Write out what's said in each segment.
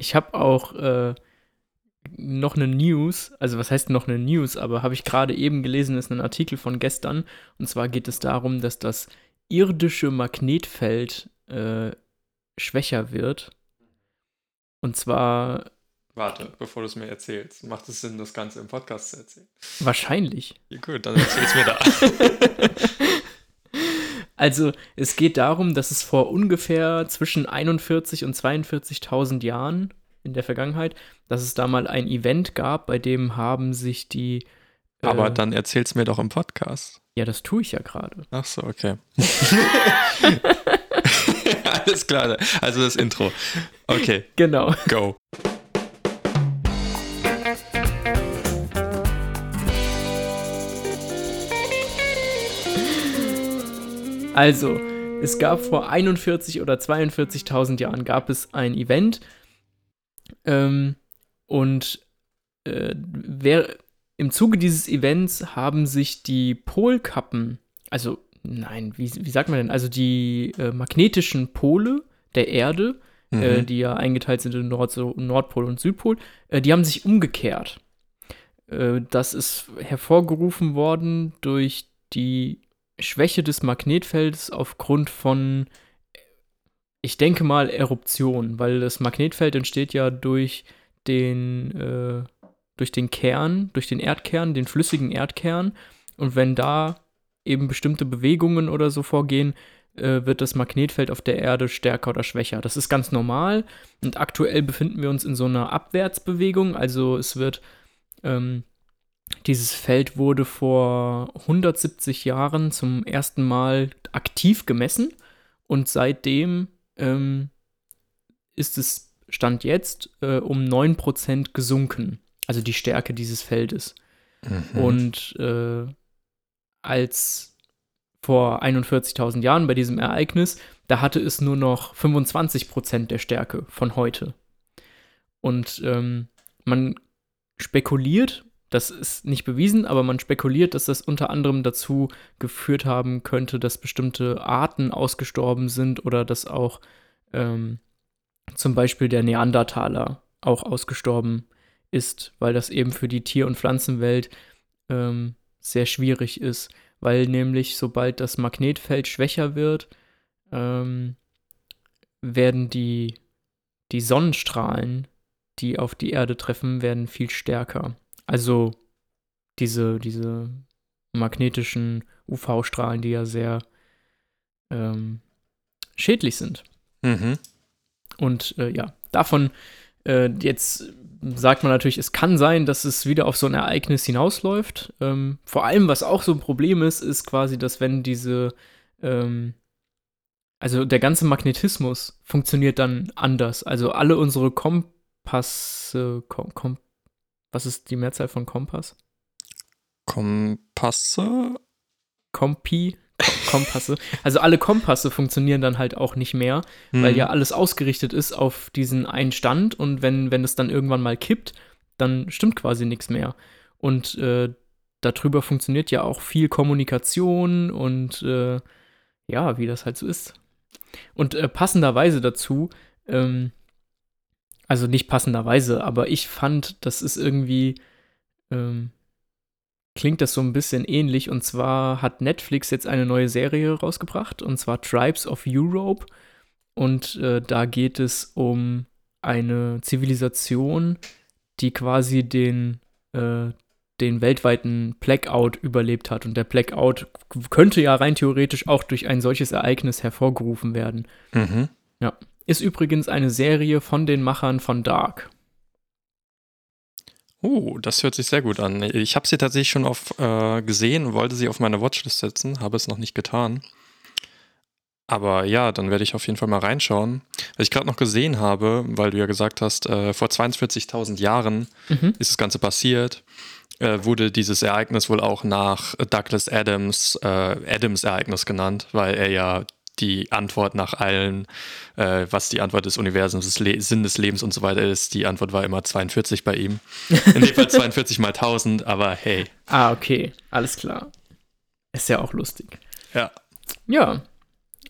Ich habe auch äh, noch eine News, also was heißt noch eine News, aber habe ich gerade eben gelesen, ist ein Artikel von gestern. Und zwar geht es darum, dass das irdische Magnetfeld äh, schwächer wird. Und zwar. Warte, bevor du es mir erzählst, macht es Sinn, das Ganze im Podcast zu erzählen? Wahrscheinlich. Ja, gut, dann erzähl's mir da. also, es geht darum, dass es vor ungefähr zwischen 41 und 42.000 Jahren in der Vergangenheit, dass es da mal ein Event gab, bei dem haben sich die. Äh, Aber dann erzähl's mir doch im Podcast. Ja, das tue ich ja gerade. Ach so, okay. Alles klar, also das Intro. Okay. Genau. Go. Also, es gab vor 41 oder 42.000 Jahren gab es ein Event ähm, und äh, wer, im Zuge dieses Events haben sich die Polkappen, also nein, wie, wie sagt man denn, also die äh, magnetischen Pole der Erde, äh, mhm. äh, die ja eingeteilt sind in Nord so Nordpol und Südpol, äh, die haben sich umgekehrt. Äh, das ist hervorgerufen worden durch die Schwäche des Magnetfelds aufgrund von, ich denke mal, Eruption, weil das Magnetfeld entsteht ja durch den, äh, durch den Kern, durch den Erdkern, den flüssigen Erdkern. Und wenn da eben bestimmte Bewegungen oder so vorgehen, äh, wird das Magnetfeld auf der Erde stärker oder schwächer. Das ist ganz normal. Und aktuell befinden wir uns in so einer Abwärtsbewegung. Also es wird, ähm, dieses Feld wurde vor 170 Jahren zum ersten Mal aktiv gemessen. Und seitdem ähm, ist es Stand jetzt äh, um 9% gesunken also die Stärke dieses Feldes. Mhm. Und äh, als vor 41.000 Jahren bei diesem Ereignis, da hatte es nur noch 25 Prozent der Stärke von heute. Und ähm, man spekuliert, das ist nicht bewiesen, aber man spekuliert, dass das unter anderem dazu geführt haben könnte, dass bestimmte Arten ausgestorben sind oder dass auch ähm, zum Beispiel der Neandertaler auch ausgestorben ist, weil das eben für die Tier- und Pflanzenwelt ähm, sehr schwierig ist, weil nämlich sobald das Magnetfeld schwächer wird, ähm, werden die, die Sonnenstrahlen, die auf die Erde treffen, werden viel stärker. Also diese, diese magnetischen UV-Strahlen, die ja sehr ähm, schädlich sind. Mhm. Und äh, ja, davon äh, jetzt sagt man natürlich, es kann sein, dass es wieder auf so ein Ereignis hinausläuft. Ähm, vor allem, was auch so ein Problem ist, ist quasi, dass wenn diese, ähm, also der ganze Magnetismus funktioniert dann anders. Also alle unsere Kompasse, kom, kom, was ist die Mehrzahl von Kompass? Kompasse? Kompi, Kompasse. Also alle Kompasse funktionieren dann halt auch nicht mehr, mhm. weil ja alles ausgerichtet ist auf diesen einen Stand und wenn, wenn es dann irgendwann mal kippt, dann stimmt quasi nichts mehr. Und äh, darüber funktioniert ja auch viel Kommunikation und äh, ja, wie das halt so ist. Und äh, passenderweise dazu, ähm, also nicht passenderweise, aber ich fand, das ist irgendwie ähm, klingt das so ein bisschen ähnlich. Und zwar hat Netflix jetzt eine neue Serie rausgebracht, und zwar Tribes of Europe. Und äh, da geht es um eine Zivilisation, die quasi den, äh, den weltweiten Blackout überlebt hat. Und der Blackout könnte ja rein theoretisch auch durch ein solches Ereignis hervorgerufen werden. Mhm. Ja. Ist übrigens eine Serie von den Machern von Dark. Oh, das hört sich sehr gut an. Ich habe sie tatsächlich schon auf, äh, gesehen, wollte sie auf meine Watchlist setzen, habe es noch nicht getan. Aber ja, dann werde ich auf jeden Fall mal reinschauen. Was ich gerade noch gesehen habe, weil du ja gesagt hast, äh, vor 42.000 Jahren mhm. ist das Ganze passiert, äh, wurde dieses Ereignis wohl auch nach Douglas Adams äh, Adams-Ereignis genannt, weil er ja die Antwort nach allen, äh, was die Antwort des Universums, des Le Sinn des Lebens und so weiter ist. Die Antwort war immer 42 bei ihm. In dem Fall 42 mal 1000, aber hey. Ah, okay, alles klar. Ist ja auch lustig. Ja. Ja,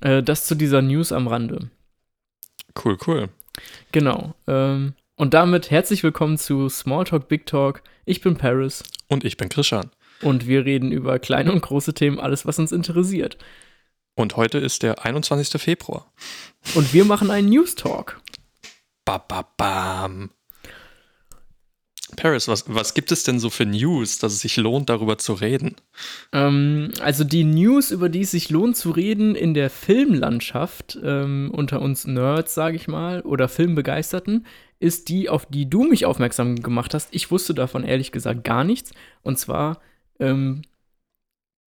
äh, das zu dieser News am Rande. Cool, cool. Genau. Ähm, Und damit herzlich willkommen zu Smalltalk Big Talk. Ich bin Paris. Und ich bin Christian. Und wir reden über kleine und große Themen, alles, was uns interessiert. Und heute ist der 21. Februar. Und wir machen einen News Talk. Ba, ba, bam. Paris, was, was gibt es denn so für News, dass es sich lohnt, darüber zu reden? Ähm, also die News, über die es sich lohnt zu reden in der Filmlandschaft, ähm, unter uns Nerds, sage ich mal, oder Filmbegeisterten, ist die, auf die du mich aufmerksam gemacht hast. Ich wusste davon ehrlich gesagt gar nichts. Und zwar ähm,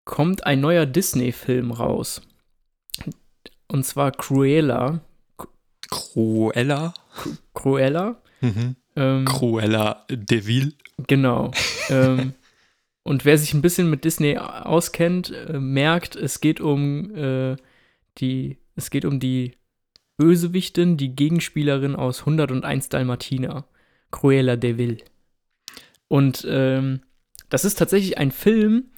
kommt ein neuer Disney-Film raus. Und zwar Cruella. Cruella? Cruella. Mhm. Ähm, Cruella de Vil. Genau. ähm, und wer sich ein bisschen mit Disney auskennt, äh, merkt, es geht um äh, die, es geht um die Bösewichtin, die Gegenspielerin aus 101 Dalmatiner, Cruella de Vil. Und ähm, das ist tatsächlich ein Film,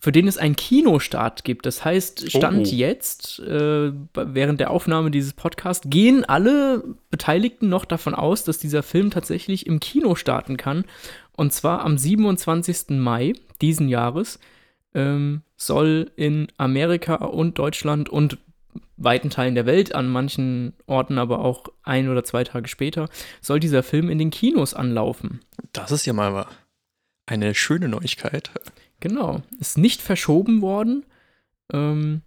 für den es einen Kinostart gibt. Das heißt, Stand oh. jetzt, äh, während der Aufnahme dieses Podcasts, gehen alle Beteiligten noch davon aus, dass dieser Film tatsächlich im Kino starten kann. Und zwar am 27. Mai diesen Jahres ähm, soll in Amerika und Deutschland und weiten Teilen der Welt, an manchen Orten aber auch ein oder zwei Tage später, soll dieser Film in den Kinos anlaufen. Das ist ja mal eine schöne Neuigkeit. Genau. Ist nicht verschoben worden. Ähm,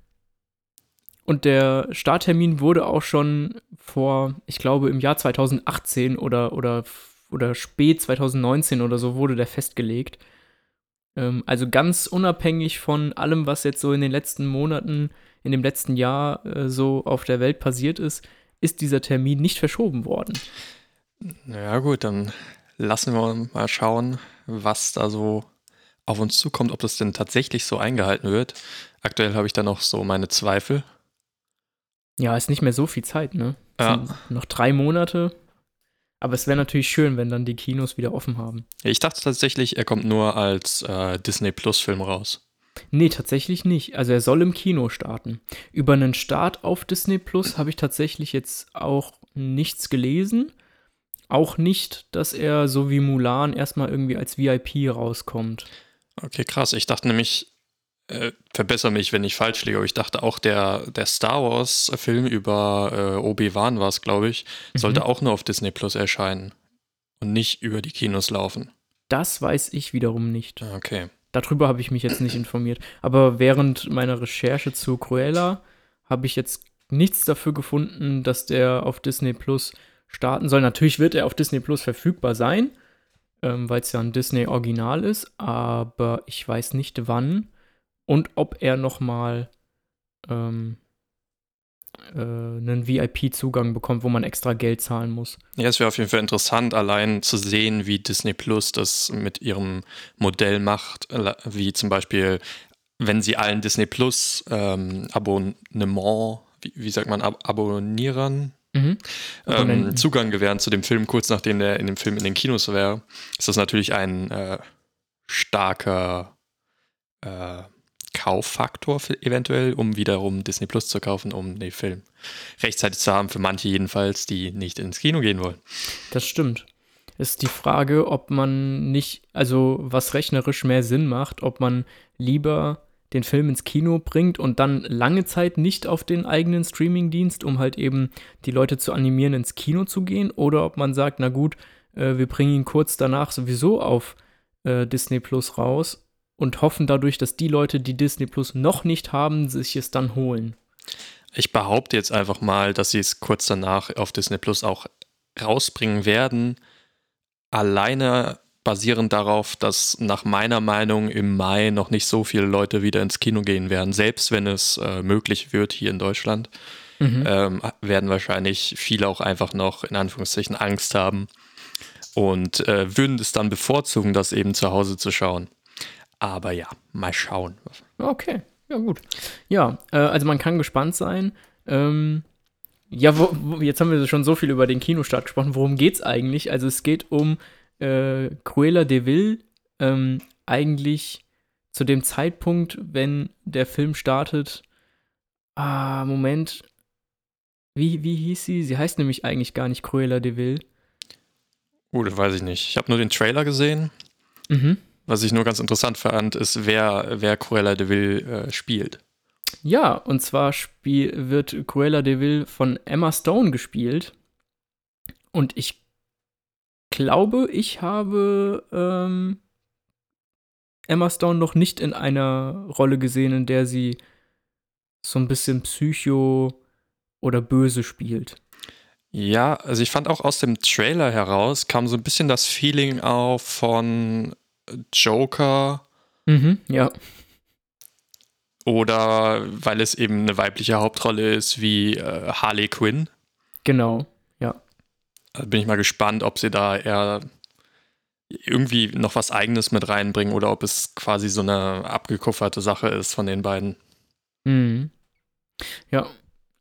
und der Starttermin wurde auch schon vor, ich glaube, im Jahr 2018 oder, oder, oder spät 2019 oder so wurde der festgelegt. Ähm, also ganz unabhängig von allem, was jetzt so in den letzten Monaten, in dem letzten Jahr äh, so auf der Welt passiert ist, ist dieser Termin nicht verschoben worden. Ja gut, dann lassen wir mal schauen, was da so auf uns zukommt, ob das denn tatsächlich so eingehalten wird. Aktuell habe ich da noch so meine Zweifel. Ja, ist nicht mehr so viel Zeit, ne? Ja. Noch drei Monate. Aber es wäre natürlich schön, wenn dann die Kinos wieder offen haben. Ich dachte tatsächlich, er kommt nur als äh, Disney Plus-Film raus. Nee, tatsächlich nicht. Also er soll im Kino starten. Über einen Start auf Disney Plus habe ich tatsächlich jetzt auch nichts gelesen. Auch nicht, dass er so wie Mulan erstmal irgendwie als VIP rauskommt. Okay, krass. Ich dachte nämlich, äh, verbessere mich, wenn ich falsch liege, aber ich dachte auch, der, der Star Wars-Film über äh, Obi-Wan war es, glaube ich, sollte mhm. auch nur auf Disney Plus erscheinen und nicht über die Kinos laufen. Das weiß ich wiederum nicht. Ah, okay. Darüber habe ich mich jetzt nicht informiert. Aber während meiner Recherche zu Cruella habe ich jetzt nichts dafür gefunden, dass der auf Disney Plus starten soll. Natürlich wird er auf Disney Plus verfügbar sein ähm, weil es ja ein Disney-Original ist, aber ich weiß nicht wann und ob er nochmal ähm, äh, einen VIP-Zugang bekommt, wo man extra Geld zahlen muss. Ja, es wäre auf jeden Fall interessant, allein zu sehen, wie Disney Plus das mit ihrem Modell macht, wie zum Beispiel, wenn sie allen Disney Plus ähm, Abonnement, wie, wie sagt man, Ab Abonnierern, Mhm. Ähm, Zugang gewähren zu dem Film, kurz nachdem der in dem Film in den Kinos wäre, ist das natürlich ein äh, starker äh, Kauffaktor eventuell, um wiederum Disney Plus zu kaufen, um den Film rechtzeitig zu haben, für manche jedenfalls, die nicht ins Kino gehen wollen. Das stimmt. Ist die Frage, ob man nicht, also was rechnerisch mehr Sinn macht, ob man lieber den Film ins Kino bringt und dann lange Zeit nicht auf den eigenen Streamingdienst, um halt eben die Leute zu animieren, ins Kino zu gehen, oder ob man sagt, na gut, äh, wir bringen ihn kurz danach sowieso auf äh, Disney Plus raus und hoffen dadurch, dass die Leute, die Disney Plus noch nicht haben, sich es dann holen. Ich behaupte jetzt einfach mal, dass sie es kurz danach auf Disney Plus auch rausbringen werden. Alleine basierend darauf, dass nach meiner Meinung im Mai noch nicht so viele Leute wieder ins Kino gehen werden, selbst wenn es äh, möglich wird hier in Deutschland, mhm. ähm, werden wahrscheinlich viele auch einfach noch in Anführungszeichen Angst haben und äh, würden es dann bevorzugen, das eben zu Hause zu schauen. Aber ja, mal schauen. Okay, ja gut. Ja, äh, also man kann gespannt sein. Ähm, ja, wo, wo, jetzt haben wir schon so viel über den Kinostart gesprochen. Worum geht es eigentlich? Also es geht um äh, Cruella de Vil ähm, eigentlich zu dem Zeitpunkt, wenn der Film startet, ah, Moment, wie, wie hieß sie? Sie heißt nämlich eigentlich gar nicht Cruella de Vil. Oh, das weiß ich nicht. Ich habe nur den Trailer gesehen. Mhm. Was ich nur ganz interessant fand, ist, wer, wer Cruella de Vil äh, spielt. Ja, und zwar spiel, wird Cruella de Vil von Emma Stone gespielt. Und ich glaube, ich habe ähm, Emma Stone noch nicht in einer Rolle gesehen, in der sie so ein bisschen Psycho oder böse spielt. Ja, also ich fand auch aus dem Trailer heraus kam so ein bisschen das Feeling auf von Joker. Mhm, ja. Oder weil es eben eine weibliche Hauptrolle ist wie äh, Harley Quinn. Genau, bin ich mal gespannt, ob sie da eher irgendwie noch was Eigenes mit reinbringen oder ob es quasi so eine abgekufferte Sache ist von den beiden. Mhm. Ja.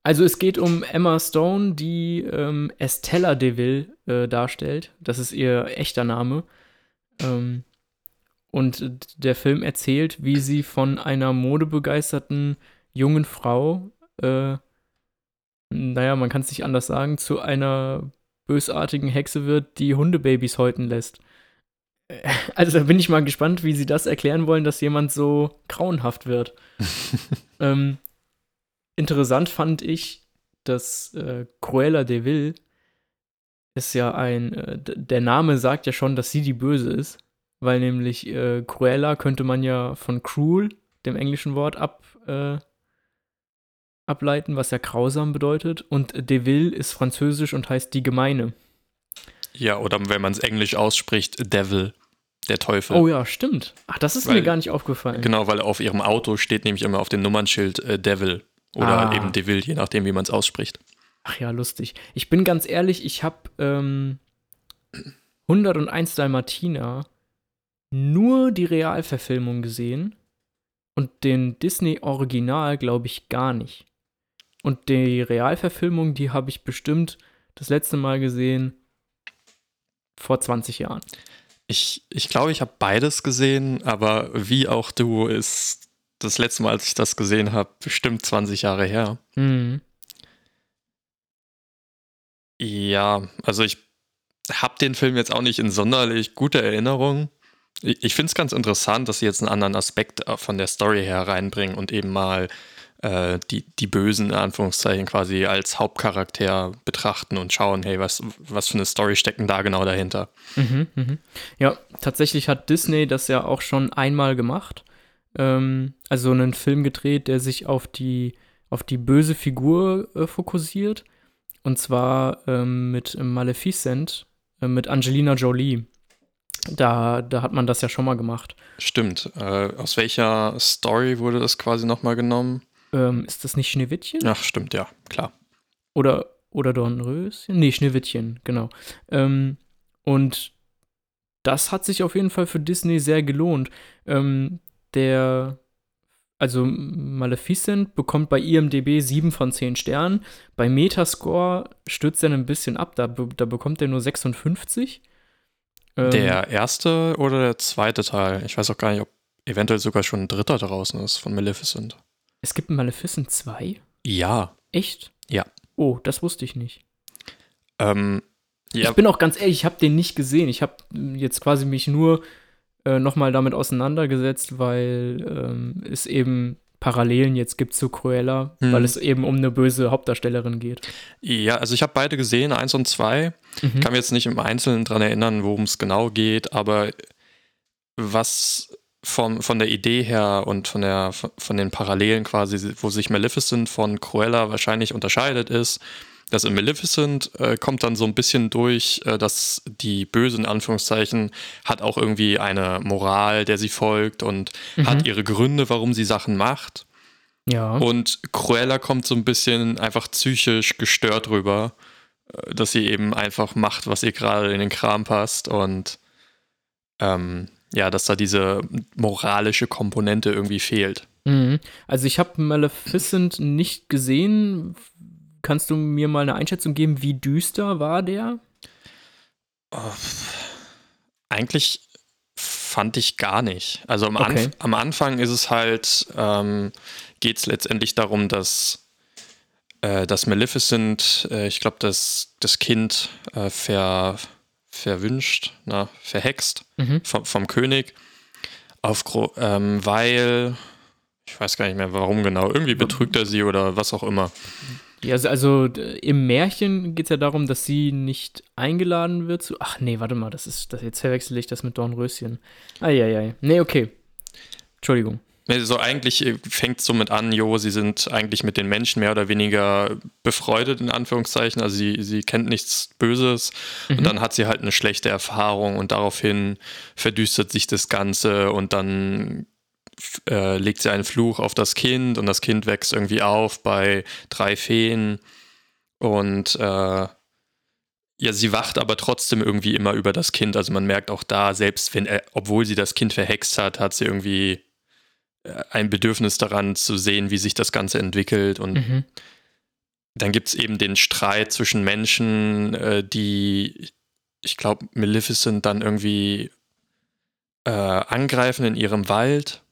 Also es geht um Emma Stone, die ähm, Estella Deville äh, darstellt. Das ist ihr echter Name. Ähm, und der Film erzählt, wie sie von einer modebegeisterten jungen Frau, äh, naja, man kann es nicht anders sagen, zu einer bösartigen Hexe wird, die Hundebabys häuten lässt. Also da bin ich mal gespannt, wie sie das erklären wollen, dass jemand so grauenhaft wird. ähm, interessant fand ich, dass äh, Cruella de Vil ist ja ein, äh, der Name sagt ja schon, dass sie die Böse ist weil nämlich äh, Cruella könnte man ja von cruel, dem englischen Wort, ab, äh, ableiten, was ja grausam bedeutet. Und Devil ist französisch und heißt die Gemeine. Ja, oder wenn man es englisch ausspricht, Devil, der Teufel. Oh ja, stimmt. Ach, das ist weil, mir gar nicht aufgefallen. Genau, weil auf ihrem Auto steht nämlich immer auf dem Nummernschild äh, Devil. Oder ah. eben Devil, je nachdem, wie man es ausspricht. Ach ja, lustig. Ich bin ganz ehrlich, ich habe ähm, 101 Dalmatiner nur die Realverfilmung gesehen und den Disney-Original glaube ich gar nicht. Und die Realverfilmung, die habe ich bestimmt das letzte Mal gesehen vor 20 Jahren. Ich, ich glaube, ich habe beides gesehen, aber wie auch du ist das letzte Mal, als ich das gesehen habe, bestimmt 20 Jahre her. Mhm. Ja, also ich habe den Film jetzt auch nicht in sonderlich guter Erinnerung. Ich finde es ganz interessant, dass sie jetzt einen anderen Aspekt äh, von der Story her reinbringen und eben mal äh, die, die Bösen, in Anführungszeichen, quasi als Hauptcharakter betrachten und schauen, hey, was, was für eine Story stecken da genau dahinter. Mhm, mh. Ja, tatsächlich hat Disney das ja auch schon einmal gemacht. Ähm, also einen Film gedreht, der sich auf die, auf die böse Figur äh, fokussiert. Und zwar ähm, mit Maleficent, äh, mit Angelina Jolie. Da, da hat man das ja schon mal gemacht. Stimmt. Äh, aus welcher Story wurde das quasi nochmal genommen? Ähm, ist das nicht Schneewittchen? Ach, stimmt, ja, klar. Oder, oder Dornröschen? Nee, Schneewittchen, genau. Ähm, und das hat sich auf jeden Fall für Disney sehr gelohnt. Ähm, der, also Maleficent bekommt bei IMDb 7 von 10 Sternen. Bei Metascore stürzt er ein bisschen ab, da, da bekommt er nur 56. Ähm, der erste oder der zweite Teil? Ich weiß auch gar nicht, ob eventuell sogar schon ein dritter draußen ist von Maleficent. Es gibt Maleficent 2? Ja. Echt? Ja. Oh, das wusste ich nicht. Ähm, ja. Ich bin auch ganz ehrlich, ich habe den nicht gesehen. Ich habe jetzt quasi mich nur äh, nochmal damit auseinandergesetzt, weil ähm, es eben Parallelen jetzt gibt zu Cruella, hm. weil es eben um eine böse Hauptdarstellerin geht. Ja, also ich habe beide gesehen, eins und zwei. Mhm. Kann mir jetzt nicht im Einzelnen dran erinnern, worum es genau geht, aber was von, von der Idee her und von, der, von den Parallelen quasi, wo sich Maleficent von Cruella wahrscheinlich unterscheidet, ist, dass in Maleficent äh, kommt dann so ein bisschen durch, äh, dass die Böse in Anführungszeichen hat auch irgendwie eine Moral, der sie folgt und mhm. hat ihre Gründe, warum sie Sachen macht. Ja. Und Cruella kommt so ein bisschen einfach psychisch gestört rüber, äh, dass sie eben einfach macht, was ihr gerade in den Kram passt und ähm, ja, dass da diese moralische Komponente irgendwie fehlt. Mhm. Also ich habe Maleficent nicht gesehen, Kannst du mir mal eine Einschätzung geben, wie düster war der? Oh, eigentlich fand ich gar nicht. Also am, okay. Anf am Anfang ist es halt, ähm, geht es letztendlich darum, dass, äh, dass Maleficent, äh, ich glaube, das, das Kind äh, ver, verwünscht, na, verhext Mhm. vom, vom König, auf, ähm, weil, ich weiß gar nicht mehr warum genau, irgendwie betrügt er sie oder was auch immer. Ja, also, also im Märchen geht es ja darum, dass sie nicht eingeladen wird zu. Ach nee, warte mal, das ist. Das, jetzt verwechsel ich das mit Dornröschen. Eieiei. Nee, okay. Entschuldigung. Nee, So eigentlich fängt es somit an, jo, sie sind eigentlich mit den Menschen mehr oder weniger befreundet, in Anführungszeichen. Also sie, sie kennt nichts Böses Mhm. und dann hat sie halt eine schlechte Erfahrung und daraufhin verdüstert sich das Ganze und dann äh, legt sie einen Fluch auf das Kind und das Kind wächst irgendwie auf bei drei Feen und äh, ja, sie wacht aber trotzdem irgendwie immer über das Kind. Also man merkt auch da, selbst wenn, er, obwohl sie das Kind verhext hat, hat sie irgendwie äh, ein Bedürfnis daran zu sehen, wie sich das Ganze entwickelt. Und Mhm. dann gibt es eben den Streit zwischen Menschen, äh, die, ich glaube, Maleficent dann irgendwie äh, angreifen in ihrem Wald.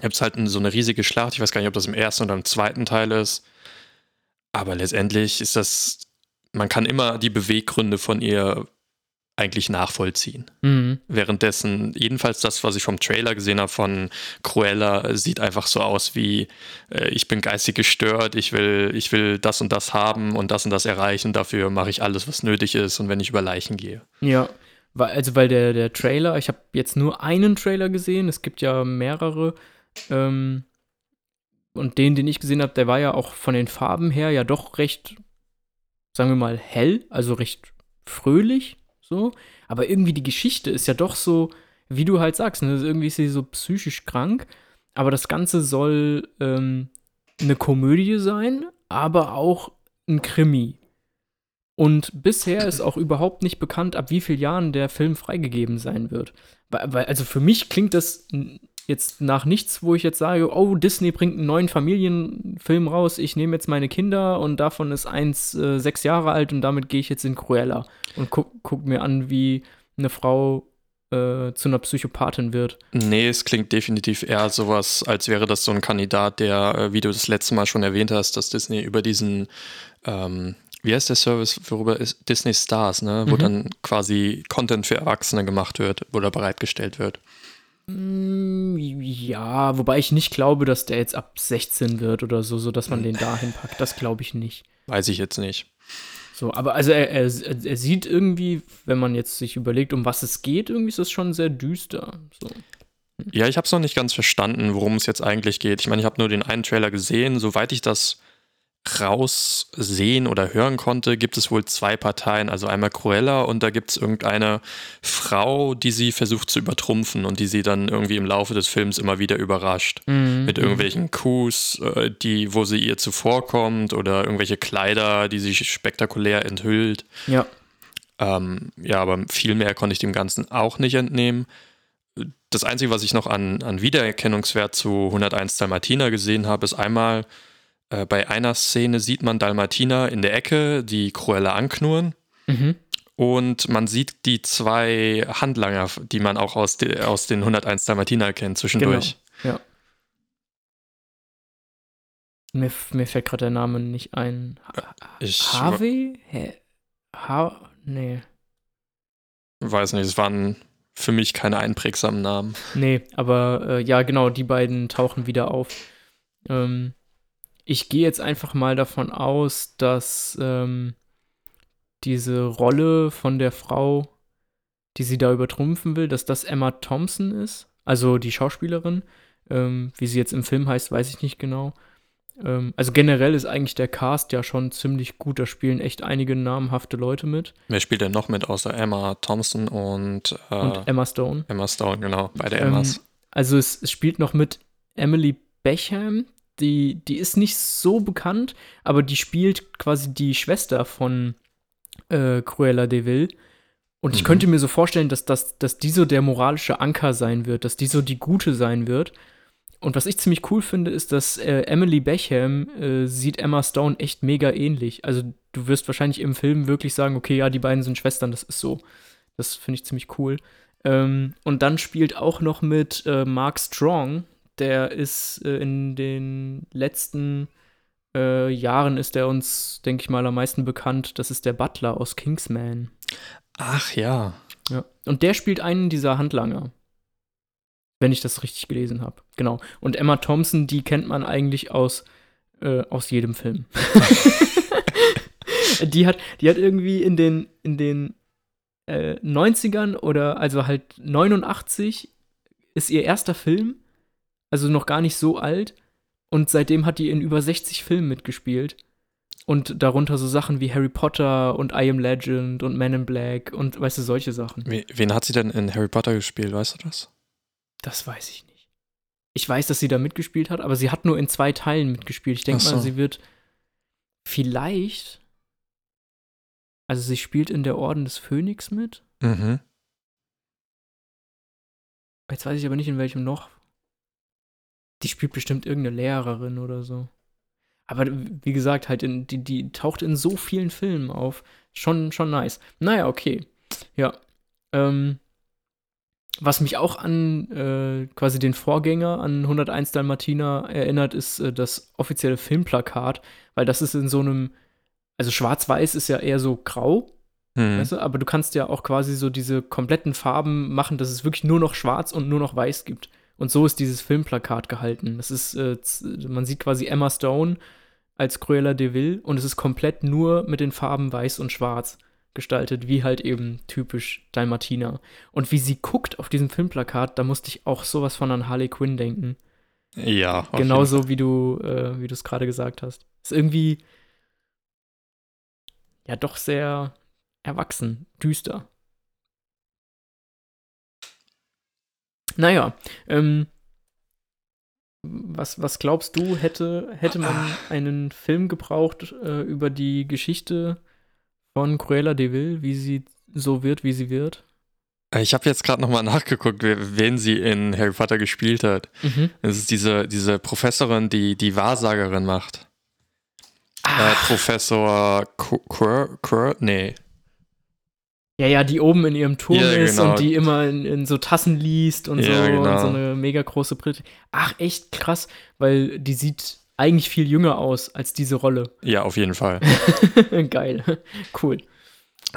Gibt es halt so eine riesige Schlacht. Ich weiß gar nicht, ob das im ersten oder im zweiten Teil ist. Aber letztendlich ist das, man kann immer die Beweggründe von ihr eigentlich nachvollziehen. Mhm. Währenddessen, jedenfalls das, was ich vom Trailer gesehen habe von Cruella, sieht einfach so aus wie, äh, ich bin geistig gestört, ich will, ich will das und das haben und das und das erreichen, dafür mache ich alles, was nötig ist und wenn ich über Leichen gehe. Ja. Weil, also, weil der, der Trailer, ich habe jetzt nur einen Trailer gesehen, es gibt ja mehrere. Ähm, und den, den ich gesehen habe, der war ja auch von den Farben her ja doch recht, sagen wir mal, hell, also recht fröhlich, so. Aber irgendwie die Geschichte ist ja doch so, wie du halt sagst, ne? irgendwie ist sie so psychisch krank. Aber das Ganze soll ähm, eine Komödie sein, aber auch ein Krimi. Und bisher ist auch überhaupt nicht bekannt, ab wie vielen Jahren der Film freigegeben sein wird. Weil, also für mich klingt das jetzt nach nichts, wo ich jetzt sage, oh, Disney bringt einen neuen Familienfilm raus, ich nehme jetzt meine Kinder und davon ist eins äh, sechs Jahre alt und damit gehe ich jetzt in Cruella und guck, guck mir an, wie eine Frau äh, zu einer Psychopathin wird. Nee, es klingt definitiv eher sowas, als wäre das so ein Kandidat, der, äh, wie du das letzte Mal schon erwähnt hast, dass Disney über diesen, ähm, wie heißt der Service, worüber ist Disney Stars, ne? Wo Mhm. dann quasi Content für Erwachsene gemacht wird oder bereitgestellt wird. Mm, Ja, wobei ich nicht glaube, dass der jetzt ab 16 wird oder so, sodass man den dahin packt. Das glaube ich nicht. Weiß ich jetzt nicht. So, aber also er, er, er sieht irgendwie, wenn man jetzt sich überlegt, um was es geht, irgendwie ist das schon sehr düster. So. Ja, ich habe es noch nicht ganz verstanden, worum es jetzt eigentlich geht. Ich meine, ich habe nur den einen Trailer gesehen. Soweit ich das raussehen oder hören konnte, gibt es wohl zwei Parteien. Also einmal Cruella und da gibt es irgendeine Frau, die sie versucht zu übertrumpfen und die sie dann irgendwie im Laufe des Films immer wieder überrascht. Mhm. Mit irgendwelchen Coups, äh, die, wo sie ihr zuvorkommt oder irgendwelche Kleider, die sie spektakulär enthüllt. Ja. Ähm, ja, aber viel mehr konnte ich dem Ganzen auch nicht entnehmen. Das Einzige, was ich noch an, an Wiedererkennungswert zu 101 Dalmatiner gesehen habe, ist einmal äh, bei einer Szene sieht man Dalmatiner in der Ecke, die Cruella anknurren. Mhm. Und man sieht die zwei Handlanger, die man auch aus, de, aus den 101 Dalmatiner kennt, zwischendurch. Ja. Mir, mir fällt gerade der Name nicht ein. Ha Ich Harvey? Hä? Ha nee. weiß nicht, es waren für mich keine einprägsamen Namen. Nee, aber äh, ja, genau, die beiden tauchen wieder auf. Ähm, ich gehe jetzt einfach mal davon aus, dass ähm, diese Rolle von der Frau, die sie da übertrumpfen will, dass das Emma Thompson ist. Also die Schauspielerin. Ähm, wie sie jetzt im Film heißt, weiß ich nicht genau. Ähm, also generell ist eigentlich der Cast ja schon ziemlich gut. Da spielen echt einige namhafte Leute mit. Wer spielt denn noch mit, außer Emma Thompson und, äh, Und Emma Stone. Emma Stone, genau, beide Ähm, Emmas. Also es, es spielt noch mit Emily Beckham, die, die ist nicht so bekannt, aber die spielt quasi die Schwester von äh, Cruella de Vil. Und ich Mhm. könnte mir so vorstellen, dass, dass, dass die so der moralische Anker sein wird, dass die so die Gute sein wird. Und was ich ziemlich cool finde, ist, dass äh, Emily Beckham äh, sieht Emma Stone echt mega ähnlich. Also du wirst wahrscheinlich im Film wirklich sagen, okay, ja, die beiden sind Schwestern, das ist so. Das finde ich ziemlich cool. Ähm, und dann spielt auch noch mit äh, Mark Strong. Der ist äh, in den letzten äh, Jahren ist er uns, denke ich mal, am meisten bekannt. Das ist der Butler aus Kingsman. Ach ja. Ja. Und der spielt einen dieser Handlanger. Wenn ich das richtig gelesen habe. Genau. Und Emma Thompson, die kennt man eigentlich aus, äh, aus jedem Film. die, hat, die hat irgendwie in den, in den äh, 90ern oder also halt 89 ist ihr erster Film. Also noch gar nicht so alt. Und seitdem hat die in über 60 Filmen mitgespielt. Und darunter so Sachen wie Harry Potter und I Am Legend und Men in Black und weißt du, solche Sachen. Wen hat sie denn in Harry Potter gespielt, weißt du das? Das weiß ich nicht. Ich weiß, dass sie da mitgespielt hat, aber sie hat nur in zwei Teilen mitgespielt. Ich denke so. mal, sie wird vielleicht. Also sie spielt in der Orden des Phönix mit. Mhm. Jetzt weiß ich aber nicht, in welchem noch. Die spielt bestimmt irgendeine Lehrerin oder so. Aber wie gesagt, halt in, die, die taucht in so vielen Filmen auf. Schon, schon nice. Naja, okay. Ja. Ähm, was mich auch an äh, quasi den Vorgänger an 101 Dalmatiner erinnert, ist äh, das offizielle Filmplakat, weil das ist in so einem, also schwarz-weiß ist ja eher so grau, mhm. weißt du? aber du kannst ja auch quasi so diese kompletten Farben machen, dass es wirklich nur noch schwarz und nur noch weiß gibt. Und so ist dieses Filmplakat gehalten. Das ist, äh, man sieht quasi Emma Stone als Cruella de Vil und es ist komplett nur mit den Farben weiß und schwarz gestaltet, wie halt eben typisch Dalmatina. Und wie sie guckt auf diesem Filmplakat, da musste ich auch sowas von an Harley Quinn denken. Ja. Genauso wie du, äh, wie du es gerade gesagt hast. Ist irgendwie ja doch sehr erwachsen, düster. Naja, ähm, was, was glaubst du, hätte, hätte man ah. einen Film gebraucht äh, über die Geschichte von Cruella de Vil, wie sie so wird, wie sie wird? Ich habe jetzt gerade nochmal nachgeguckt, wen sie in Harry Potter gespielt hat. Mhm. Das ist diese, diese Professorin, die die Wahrsagerin macht. Äh, Professor Quir, Quir, nee, ja, ja, die oben in ihrem Turm ja, ist genau. und die immer in, in, so Tassen liest und ja, so genau. und so eine mega große Brille. Ach, echt krass, weil die sieht eigentlich viel jünger aus als diese Rolle. Ja, auf jeden Fall. Geil. Cool.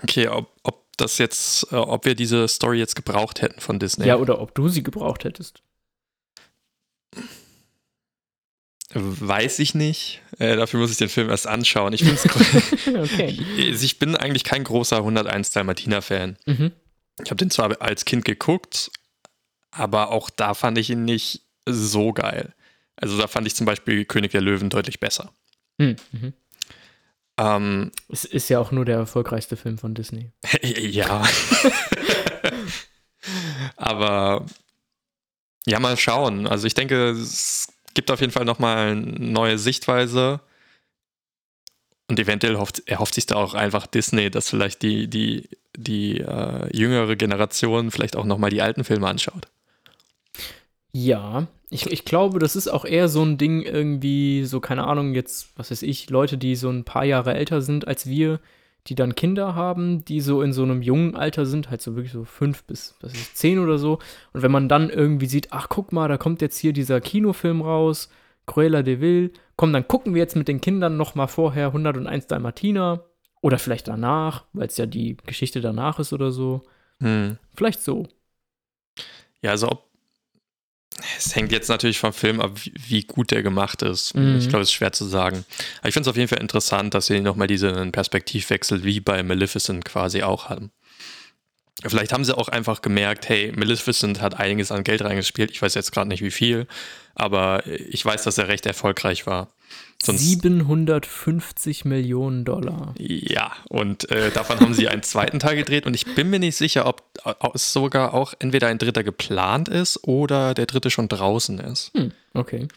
Okay, ob, ob das jetzt, äh, ob wir diese Story jetzt gebraucht hätten von Disney. Ja, oder ob du sie gebraucht hättest. Weiß ich nicht. Äh, dafür muss ich den Film erst anschauen. Ich, okay. ich bin eigentlich kein großer 101 Dalmatiner-Fan. Mhm. Ich habe den zwar als Kind geguckt, aber auch da fand ich ihn nicht so geil. Also da fand ich zum Beispiel König der Löwen deutlich besser. Hm, mhm. Ähm, es ist ja auch nur der erfolgreichste Film von Disney. ja. aber ja, mal schauen. Also ich denke, es gibt auf jeden Fall nochmal eine neue Sichtweise. Und eventuell hofft, erhofft sich da auch einfach Disney, dass vielleicht die, die, die äh, jüngere Generation vielleicht auch nochmal die alten Filme anschaut. Ja, ich, ich glaube, das ist auch eher so ein Ding irgendwie, so keine Ahnung, jetzt, was weiß ich, Leute, die so ein paar Jahre älter sind als wir, die dann Kinder haben, die so in so einem jungen Alter sind, halt so wirklich so fünf bis, was ist, zehn oder so. Und wenn man dann irgendwie sieht, ach guck mal, da kommt jetzt hier dieser Kinofilm raus, Cruella de Vil, komm, dann gucken wir jetzt mit den Kindern noch mal vorher 101 Dalmatiner oder vielleicht danach, weil es ja die Geschichte danach ist oder so. Hm. Vielleicht so. Ja, also ob es hängt jetzt natürlich vom Film ab, wie, gut der gemacht ist. Mhm. Ich glaube, es ist schwer zu sagen. Aber ich finde es auf jeden Fall interessant, dass sie nochmal diesen Perspektivwechsel wie bei Maleficent quasi auch haben. Vielleicht haben sie auch einfach gemerkt, hey, Maleficent hat einiges an Geld reingespielt. Ich weiß jetzt gerade nicht wie viel, aber ich weiß, dass er recht erfolgreich war. Sonst 750 Millionen Dollar. Ja, und äh, davon haben sie einen zweiten Teil gedreht und ich bin mir nicht sicher, ob es sogar auch entweder ein dritter geplant ist oder der dritte schon draußen ist. Hm, okay.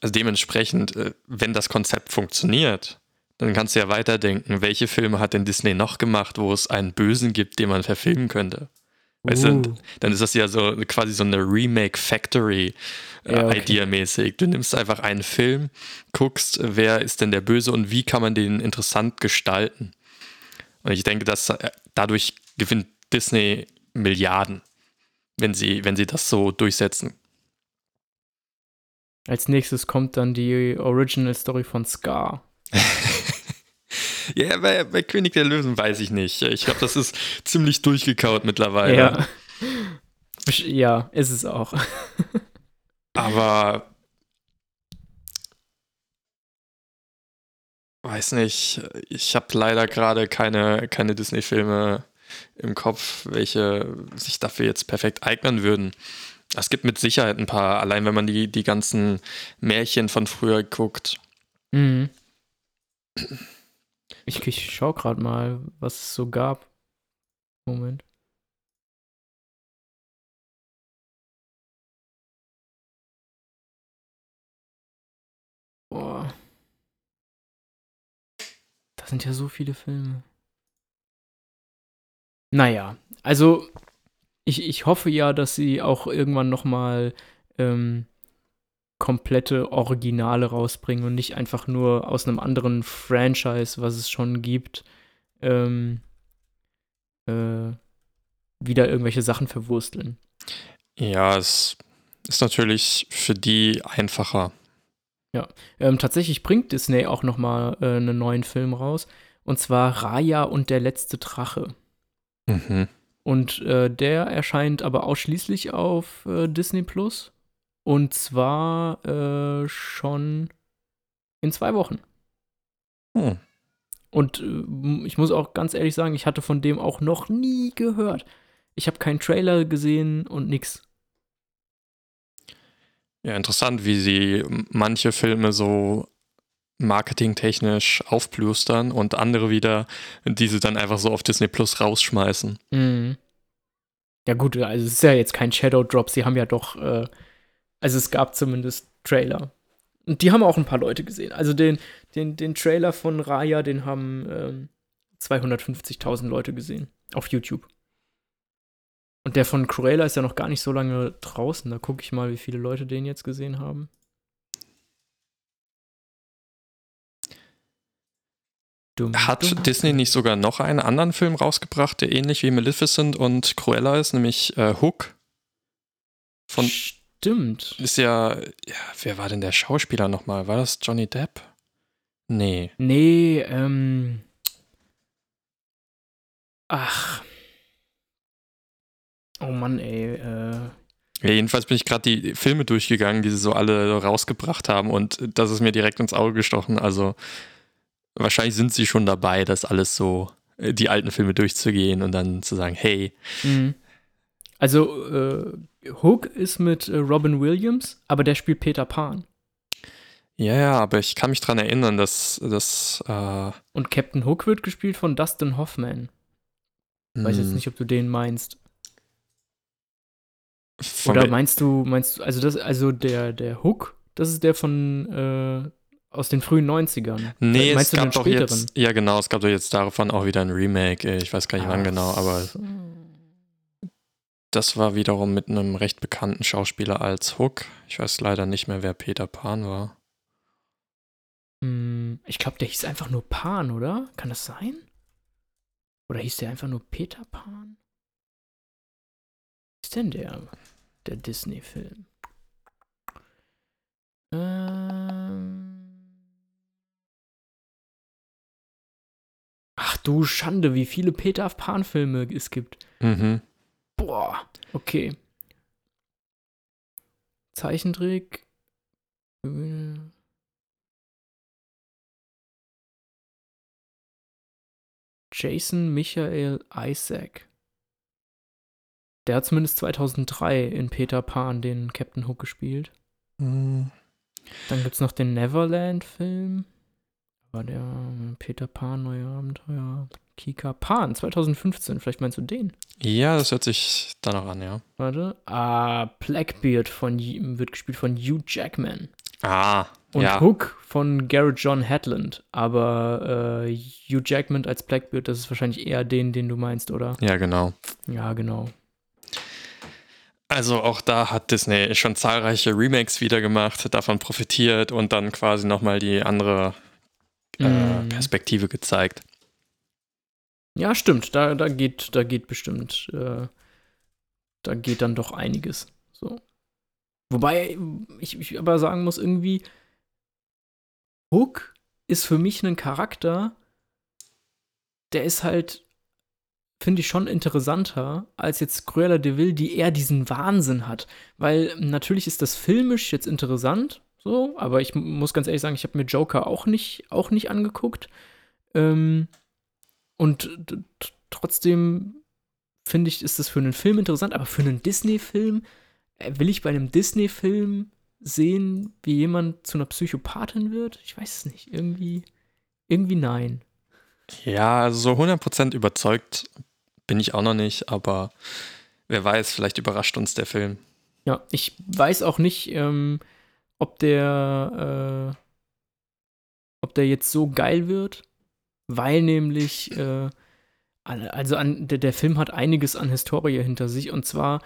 Also dementsprechend, äh, wenn das Konzept funktioniert, dann kannst du ja weiterdenken, welche Filme hat denn Disney noch gemacht, wo es einen Bösen gibt, den man verfilmen könnte. Weißt uh. du, dann ist das ja so quasi so eine Remake Factory äh, ja, okay. Idea mäßig. Du nimmst einfach einen Film, guckst, wer ist denn der Böse und wie kann man den interessant gestalten. Und ich denke, dass äh, dadurch gewinnt Disney Milliarden, wenn sie, wenn sie das so durchsetzen. Als nächstes kommt dann die Original Story von Scar. Ja, bei, bei König der Löwen weiß ich nicht. Ich glaube, das ist ziemlich durchgekaut mittlerweile. Ja. Ja, ist es auch. Aber weiß nicht, ich habe leider gerade keine, keine Disney-Filme im Kopf, welche sich dafür jetzt perfekt eignen würden. Es gibt mit Sicherheit ein paar, allein wenn man die, die ganzen Märchen von früher guckt. Mhm. Ich, ich schau gerade mal, was es so gab. Moment. Boah. Das sind ja so viele Filme. Naja, also ich, ich hoffe ja, dass sie auch irgendwann noch mal ähm, komplette Originale rausbringen und nicht einfach nur aus einem anderen Franchise, was es schon gibt, ähm, äh, wieder irgendwelche Sachen verwursteln. Ja, es ist natürlich für die einfacher. Ja, ähm, tatsächlich bringt Disney auch noch mal äh, einen neuen Film raus, und zwar Raya und der letzte Drache. Mhm. Und äh, der erscheint aber ausschließlich auf äh, Disney Plus. Und zwar äh, schon in zwei Wochen. Hm. Und äh, ich muss auch ganz ehrlich sagen, ich hatte von dem auch noch nie gehört. Ich habe keinen Trailer gesehen und nix. Ja, interessant, wie sie manche Filme so marketingtechnisch aufplustern und andere wieder, diese dann einfach so auf Disney Plus rausschmeißen. Mhm. Ja, gut, also es ist ja jetzt kein Shadow Drop, sie haben ja doch, äh, also es gab zumindest Trailer. Und die haben auch ein paar Leute gesehen. Also den, den, den Trailer von Raya, den haben ähm, 250.000 Leute gesehen auf YouTube. Und der von Cruella ist ja noch gar nicht so lange draußen. Da gucke ich mal, wie viele Leute den jetzt gesehen haben. Dumm, Hat dumm. Disney nicht sogar noch einen anderen Film rausgebracht, der ähnlich wie Maleficent und Cruella ist, nämlich äh, Hook? Von, Stimmt. Ist ja, ja, wer war denn der Schauspieler nochmal? War das Johnny Depp? Nee. Nee, ähm. Ach. Oh Mann, ey. Äh. Ja, jedenfalls bin ich gerade die Filme durchgegangen, die sie so alle rausgebracht haben und das ist mir direkt ins Auge gestochen. Also wahrscheinlich sind sie schon dabei, das alles so, äh, die alten Filme durchzugehen und dann zu sagen, hey. Mhm. Also, äh, Hook ist mit äh, Robin Williams, aber der spielt Peter Pan. Ja, ja, aber ich kann mich dran erinnern, dass das. Äh und Captain Hook wird gespielt von Dustin Hoffman. Ich weiß jetzt hm. nicht, ob du den meinst. Von Oder meinst du, meinst du, also das, also der, der Hook, das ist der von äh, aus den frühen 90ern. Nee, Meinst es gab doch jetzt, ja genau, es gab doch jetzt davon auch wieder ein Remake, ich weiß gar nicht Ach, wann genau, aber so. Das war wiederum mit einem recht bekannten Schauspieler als Hook. Ich weiß leider nicht mehr, wer Peter Pan war. Hm, ich glaube, der hieß einfach nur Pan, oder? Kann das sein? Oder hieß der einfach nur Peter Pan? Was ist denn der, der Disney-Film? Ähm. Ach du Schande, wie viele Peter Pan-Filme es gibt. Mhm. Boah, okay. Zeichentrick. Jason Michael Isaac. Der hat zumindest 2003 in Peter Pan den Captain Hook gespielt. Mhm. Dann gibt es noch den Neverland-Film. War der Peter Pan, Neue Abenteuer. Kika Pan, 2015. Vielleicht meinst du den? Ja, das hört sich danach an, ja. Warte. Ah, Blackbeard von, wird gespielt von Hugh Jackman. Ah, Und ja. Hook von Garrett John Hadland. Aber äh, Hugh Jackman als Blackbeard, das ist wahrscheinlich eher den, den du meinst, oder? Ja, genau. Ja, genau. Also auch da hat Disney schon zahlreiche Remakes wieder gemacht, davon profitiert und dann quasi nochmal die andere äh, mhm. Perspektive gezeigt. Ja, stimmt. Da, da, geht, da geht bestimmt, äh, da geht dann doch einiges. So. Wobei ich, ich aber sagen muss, irgendwie, Hook ist für mich ein Charakter, der ist halt, finde ich, schon interessanter als jetzt Cruella de Vil, die eher diesen Wahnsinn hat. Weil natürlich ist das filmisch jetzt interessant, so, aber ich muss ganz ehrlich sagen, ich habe mir Joker auch nicht, auch nicht angeguckt. Ähm, und trotzdem finde ich, ist das für einen Film interessant, aber für einen Disney-Film äh, will ich bei einem Disney-Film sehen, wie jemand zu einer Psychopathin wird? Ich weiß es nicht. Irgendwie, irgendwie nein. Ja, also so 100% überzeugt bin ich auch noch nicht, aber wer weiß, vielleicht überrascht uns der Film. Ja, ich weiß auch nicht, ähm, ob der, äh, ob der jetzt so geil wird, weil nämlich, äh, also an, der, der Film hat einiges an Historie hinter sich und zwar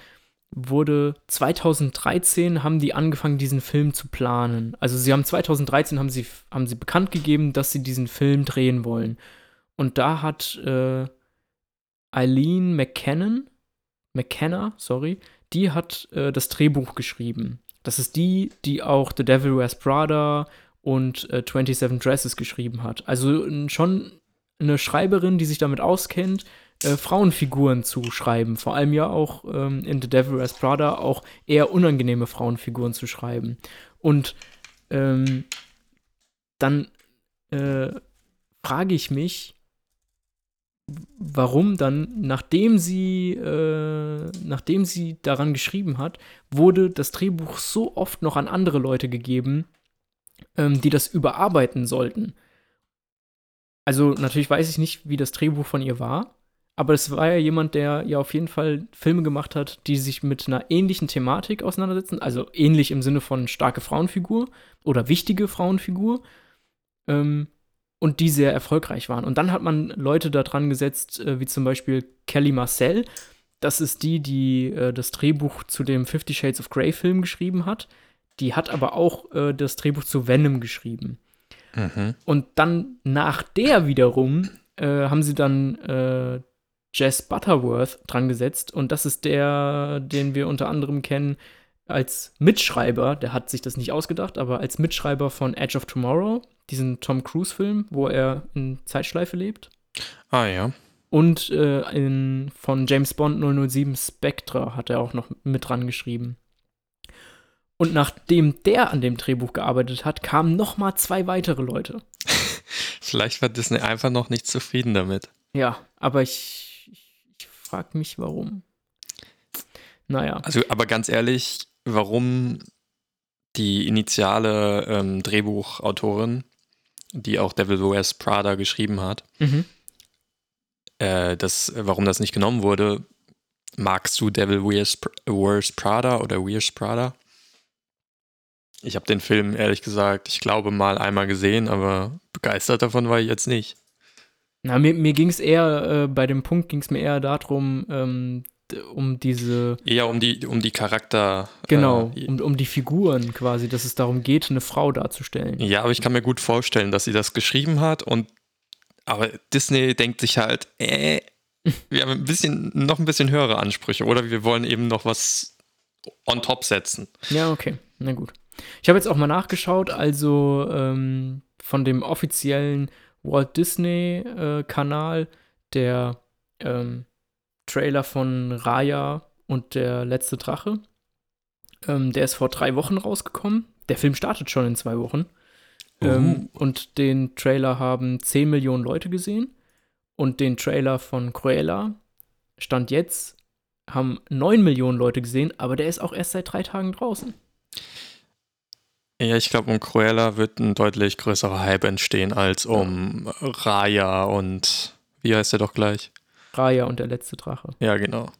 wurde 2013 haben die angefangen, diesen Film zu planen. Also sie haben 2013 haben sie, haben sie bekannt gegeben, dass sie diesen Film drehen wollen. Und da hat äh, Eileen McKinnon, McKenna, sorry, die hat äh, das Drehbuch geschrieben. Das ist die, die auch The Devil Wears Prada und äh, 27 Dresses geschrieben hat. Also schon eine Schreiberin, die sich damit auskennt, äh, Frauenfiguren zu schreiben. Vor allem ja auch ähm, in The Devil Wears Prada auch eher unangenehme Frauenfiguren zu schreiben. Und ähm, dann äh, frage ich mich, warum dann, nachdem sie, äh, nachdem sie daran geschrieben hat, wurde das Drehbuch so oft noch an andere Leute gegeben, ähm, die das überarbeiten sollten. Also natürlich weiß ich nicht, wie das Drehbuch von ihr war, aber es war ja jemand, der ja auf jeden Fall Filme gemacht hat, die sich mit einer ähnlichen Thematik auseinandersetzen. Also ähnlich im Sinne von starke Frauenfigur oder wichtige Frauenfigur. Ähm, und die sehr erfolgreich waren. Und dann hat man Leute da dran gesetzt, äh, wie zum Beispiel Kelly Marcel. Das ist die, die äh, das Drehbuch zu dem Fifty Shades of Grey Film geschrieben hat. Die hat aber auch äh, das Drehbuch zu Venom geschrieben. Mhm. Und dann nach der wiederum äh, haben sie dann äh, Jess Butterworth dran gesetzt. Und das ist der, den wir unter anderem kennen als Mitschreiber. Der hat sich das nicht ausgedacht, aber als Mitschreiber von Edge of Tomorrow, diesen Tom Cruise-Film, wo er in Zeitschleife lebt. Ah, ja. Und äh, in, von James Bond 007 Spectre hat er auch noch mit dran geschrieben. Und nachdem der an dem Drehbuch gearbeitet hat, kamen noch mal zwei weitere Leute. Vielleicht war Disney einfach noch nicht zufrieden damit. Ja, aber ich, ich, ich frage mich, warum. Naja. Also, aber ganz ehrlich, warum die initiale ähm, Drehbuchautorin, die auch Devil Wears Prada geschrieben hat, mhm. äh, das, warum das nicht genommen wurde, magst du Devil Wears, Wears Prada oder Wears Prada? Ich habe den Film ehrlich gesagt, ich glaube mal einmal gesehen, aber begeistert davon war ich jetzt nicht. Na, mir, mir ging es eher, äh, bei dem Punkt ging es mir eher darum, ähm, um diese. Eher um die, um die Charakter. Genau, äh, um, um die Figuren quasi, dass es darum geht, eine Frau darzustellen. Ja, aber ich kann mir gut vorstellen, dass sie das geschrieben hat und aber Disney denkt sich halt, äh, wir haben ein bisschen, noch ein bisschen höhere Ansprüche oder wir wollen eben noch was on top setzen. Ja, okay, na gut. Ich habe jetzt auch mal nachgeschaut, also ähm, von dem offiziellen Walt Disney-Kanal, äh, der ähm, Trailer von Raya und der letzte Drache. Ähm, der ist vor drei Wochen rausgekommen. Der Film startet schon in zwei Wochen. Ähm, und den Trailer haben 10 Millionen Leute gesehen. Und den Trailer von Cruella stand jetzt, haben 9 Millionen Leute gesehen, aber der ist auch erst seit drei Tagen draußen. Ja, ich glaube, um Cruella wird ein deutlich größerer Hype entstehen als um. Raya und wie heißt der doch gleich? Raya und der letzte Drache. Ja, genau.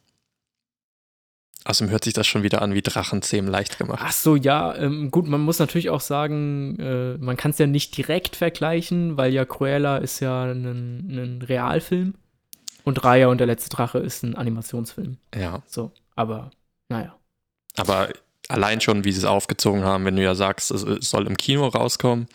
Außerdem hört sich das schon wieder an wie Drachenzähmen leicht gemacht. Ach so, ja, ähm, gut, man muss natürlich auch sagen, äh, man kann es ja nicht direkt vergleichen, weil ja Cruella ist ja ein, ein Realfilm und Raya und der letzte Drache ist ein Animationsfilm. Ja. So, aber naja. Aber allein schon, wie sie es aufgezogen haben, wenn du ja sagst, es soll im Kino rauskommen,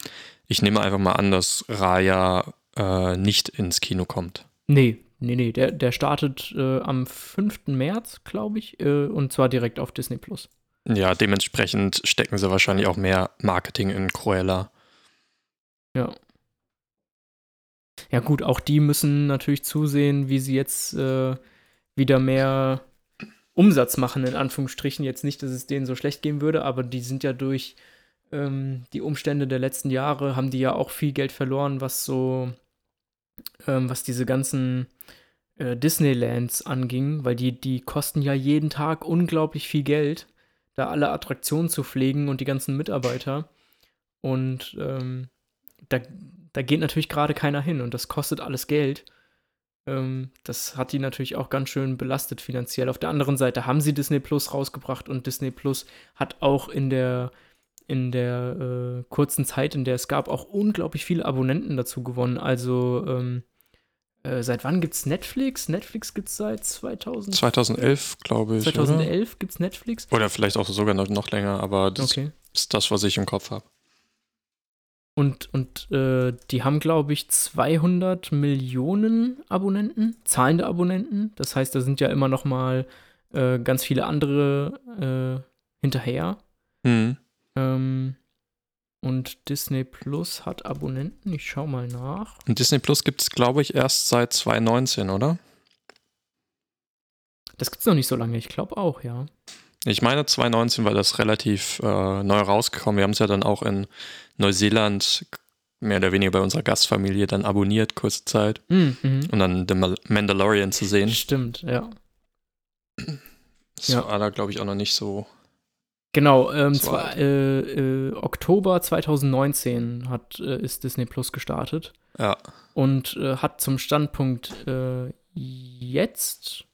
ich nehme einfach mal an, dass Raya äh, nicht ins Kino kommt. Nee, nee, nee, der, der startet äh, am 5. März, glaube ich, äh, und zwar direkt auf Disney Plus. Ja, dementsprechend stecken sie wahrscheinlich auch mehr Marketing in Cruella. Ja. Ja, gut, auch die müssen natürlich zusehen, wie sie jetzt äh, wieder mehr Umsatz machen, in Anführungsstrichen. Jetzt nicht, dass es denen so schlecht gehen würde, aber die sind ja durch ähm, die Umstände der letzten Jahre, haben die ja auch viel Geld verloren, was so, ähm, was diese ganzen äh, Disneylands anging, weil die, die kosten ja jeden Tag unglaublich viel Geld, da alle Attraktionen zu pflegen und die ganzen Mitarbeiter. Und ähm, da, da geht natürlich gerade keiner hin und das kostet alles Geld. Ähm, das hat die natürlich auch ganz schön belastet finanziell. Auf der anderen Seite haben sie Disney Plus rausgebracht und Disney Plus hat auch in der in der äh, kurzen Zeit, in der es gab, auch unglaublich viele Abonnenten dazu gewonnen. Also ähm, äh, seit wann gibt es Netflix? Netflix gibt es seit 2000 2011, glaube ich. 2011 gibt es Netflix. Oder vielleicht auch sogar noch, noch länger, aber das Okay. ist das, was ich im Kopf habe. Und, und äh, die haben, glaube ich, 200 Millionen Abonnenten, zahlende Abonnenten. Das heißt, da sind ja immer noch mal äh, ganz viele andere äh, hinterher. Hm. Ähm, und Disney Plus hat Abonnenten. Ich schau mal nach. Und Disney Plus gibt es, glaube ich, erst seit 2019, oder? Das gibt's noch nicht so lange. Ich glaube auch, ja. Ich meine 2019 war das relativ äh, neu rausgekommen. Wir haben es ja dann auch in Neuseeland mehr oder weniger bei unserer Gastfamilie dann abonniert, kurze Zeit. Mhm, mhm. Und dann The Mandalorian zu sehen. Stimmt, ja. Das Ja. war da, glaube ich, auch noch nicht so. Genau, ähm, war zwar, äh, äh, Oktober 2019 hat, äh, ist Disney Plus gestartet. Ja. und äh, hat zum Standpunkt äh, jetzt,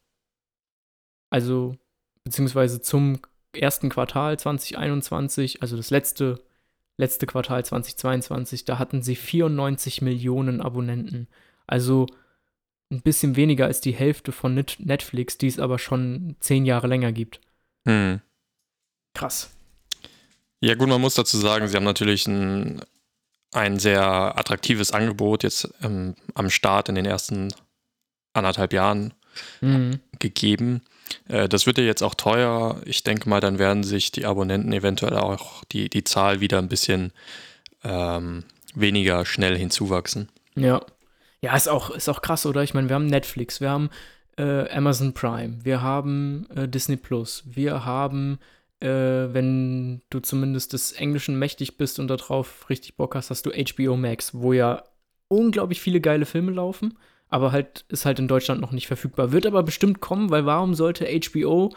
also beziehungsweise zum ersten Quartal 2021, also das letzte, letzte Quartal 2022, da hatten sie 94 Millionen Abonnenten. Also ein bisschen weniger als die Hälfte von Net Netflix, die es aber schon zehn Jahre länger gibt. Hm. Krass. Ja, gut, man muss dazu sagen, sie haben natürlich ein, ein sehr attraktives Angebot jetzt ähm, am Start in den ersten anderthalb Jahren Mhm. gegeben. Äh, das wird ja jetzt auch teuer. Ich denke mal, dann werden sich die Abonnenten eventuell auch die, die Zahl wieder ein bisschen ähm, weniger schnell hinzuwachsen. Ja. Ja, ist auch, ist auch krass, oder? Ich meine, wir haben Netflix, wir haben äh, Amazon Prime, wir haben äh, Disney Plus, wir haben, äh, wenn du zumindest des Englischen mächtig bist und darauf richtig Bock hast, hast du HBO Max, wo ja unglaublich viele geile Filme laufen, aber halt ist halt in Deutschland noch nicht verfügbar. Wird aber bestimmt kommen, weil warum sollte HBO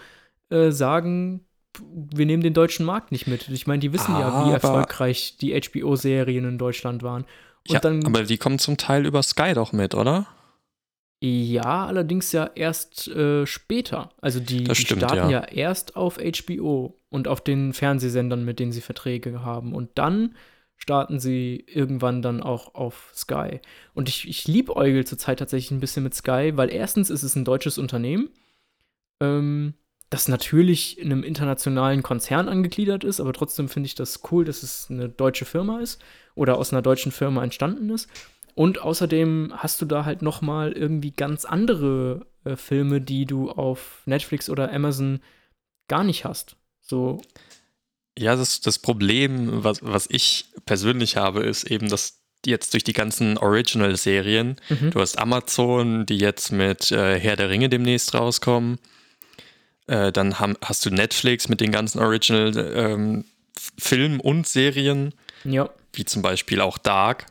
äh, sagen, wir nehmen den deutschen Markt nicht mit? Ich meine, die wissen ja, wie Aber- erfolgreich die HBO-Serien in Deutschland waren. Und ja, dann aber die kommen zum Teil über Sky doch mit, oder? Ja, allerdings ja erst äh, später. Also die, die stimmt, starten ja. ja. erst auf HBO und auf den Fernsehsendern, mit denen sie Verträge haben. Und dann starten sie irgendwann dann auch auf Sky. Und ich, ich liebäugel zurzeit tatsächlich ein bisschen mit Sky, weil erstens ist es ein deutsches Unternehmen, ähm, das natürlich in einem internationalen Konzern angegliedert ist, aber trotzdem finde ich das cool, dass es eine deutsche Firma ist oder aus einer deutschen Firma entstanden ist. Und außerdem hast du da halt noch mal irgendwie ganz andere äh, Filme, die du auf Netflix oder Amazon gar nicht hast. So, Ja, das, das Problem, was, was ich persönlich habe, ist eben, dass jetzt durch die ganzen Original-Serien, mhm. du hast Amazon, die jetzt mit äh, Herr der Ringe demnächst rauskommen, äh, dann haben, hast du Netflix mit den ganzen Original-Filmen und Serien, ja, wie zum Beispiel auch Dark.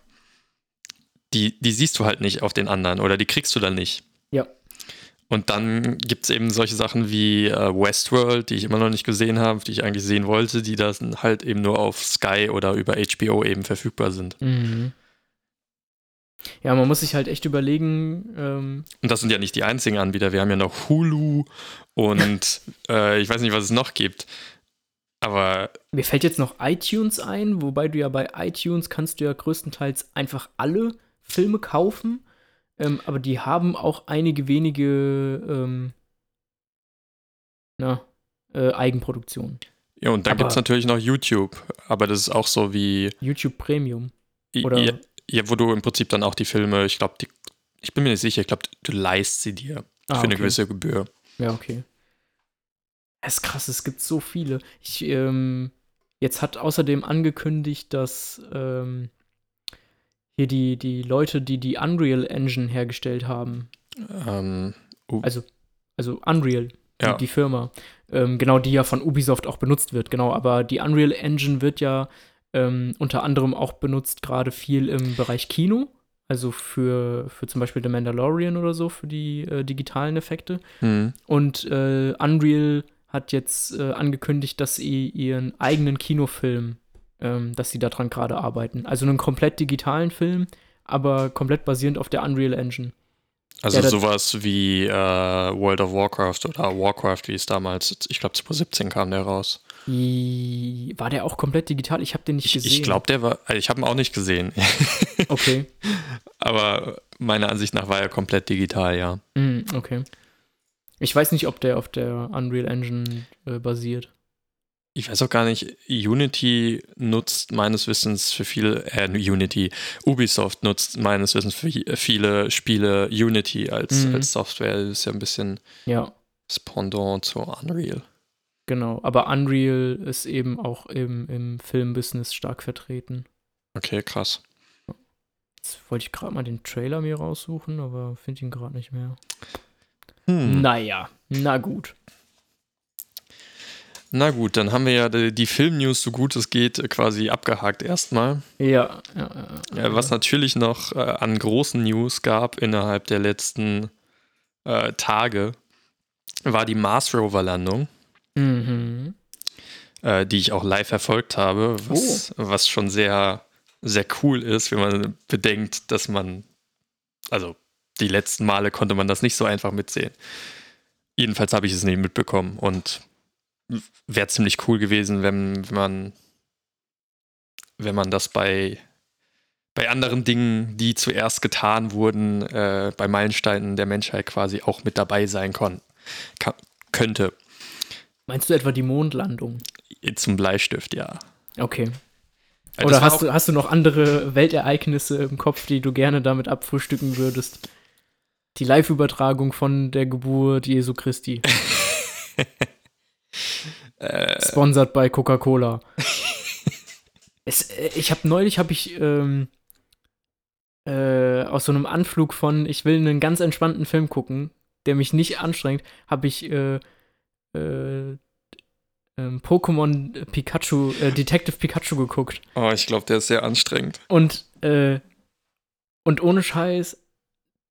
Die, die siehst du halt nicht auf den anderen oder die kriegst du dann nicht. Und dann gibt es eben solche Sachen wie äh, Westworld, die ich immer noch nicht gesehen habe, die ich eigentlich sehen wollte, die dann halt eben nur auf Sky oder über HBO eben verfügbar sind. Mhm. Ja, man muss sich halt echt überlegen, ähm, Und das sind ja nicht die einzigen Anbieter. Wir haben ja noch Hulu und äh, ich weiß nicht, was es noch gibt. Aber mir fällt jetzt noch iTunes ein, wobei du ja bei iTunes kannst du ja größtenteils einfach alle Filme kaufen, ähm, aber die haben auch einige wenige ähm, na, äh, Eigenproduktionen. ja, und dann gibt es natürlich noch YouTube. Aber das ist auch so wie, YouTube Premium. Oder- ja, ja, wo du im Prinzip dann auch die Filme, ich glaube, die, ich bin mir nicht sicher, ich glaube, du leist sie dir Ah, für eine okay. gewisse Gebühr. Ja, okay. Es ist krass, es gibt so viele. Ich, ähm, jetzt hat außerdem angekündigt, dass ähm, hier die, die Leute, die die Unreal Engine hergestellt haben. Ähm, uh, Also, also Unreal, die, Ja. die Firma. Ähm, genau, die ja von Ubisoft auch benutzt wird, genau. Aber die Unreal Engine wird ja ähm, unter anderem auch benutzt, gerade viel im Bereich Kino. Also für, für zum Beispiel The Mandalorian oder so, für die äh, digitalen Effekte. hm. Und äh, Unreal hat jetzt äh, angekündigt, dass sie ihren eigenen Kinofilm, ähm, dass sie daran gerade arbeiten. Also einen komplett digitalen Film, aber komplett basierend auf der Unreal Engine. Also Ja, sowas wie äh, World of Warcraft oder Warcraft, wie es damals, ich glaube 2017 kam der raus. War der auch komplett digital? Ich habe den nicht Ich, gesehen. ich glaube, der war, also ich habe ihn auch nicht gesehen, Okay. aber meiner Ansicht nach war er komplett digital, ja. Mm, okay. Ich weiß nicht, ob der auf der Unreal Engine äh, basiert. Ich weiß auch gar nicht, Unity nutzt meines Wissens für viele, äh, Unity, Ubisoft nutzt meines Wissens für viele Spiele Unity als, Mhm. als Software. Das ist ja ein bisschen Ja, das Pendant zu Unreal. genau. Aber Unreal ist eben auch im, im Filmbusiness stark vertreten. Okay, krass. Jetzt wollte ich gerade mal den Trailer mir raussuchen, aber finde ihn gerade nicht mehr. Hm. Naja, na gut. Na gut, dann haben wir ja die, die Film-News, so gut es geht, äh, quasi abgehakt erstmal. Ja, ja, ja, Ja, was natürlich noch äh, an großen News gab innerhalb der letzten äh, Tage, war die Mars Rover-Landung, Mhm. äh, die ich auch live verfolgt habe, was, was schon sehr, sehr cool ist, wenn man bedenkt, dass man, also die letzten Male konnte man das nicht so einfach mitsehen. Jedenfalls habe ich es nicht mitbekommen und wäre ziemlich cool gewesen, wenn, wenn man wenn man das bei bei anderen Dingen, die zuerst getan wurden, äh, bei Meilensteinen der Menschheit quasi auch mit dabei sein kon ka- könnte. Meinst du etwa die Mondlandung? Zum Bleistift, ja. Okay. Das Oder hast du, hast du noch andere Weltereignisse im Kopf, die du gerne damit abfrühstücken würdest? Die Live-Übertragung von der Geburt Jesu Christi. äh, Sponsored bei Coca-Cola. äh, ich habe neulich habe ich ähm, äh, aus so einem Anflug von, ich will einen ganz entspannten Film gucken, der mich nicht anstrengt, habe ich äh, äh, ähm, Pokémon Pikachu, äh, Detective Pikachu geguckt. oh, ich glaube, der ist sehr anstrengend. Und, äh, und ohne Scheiß,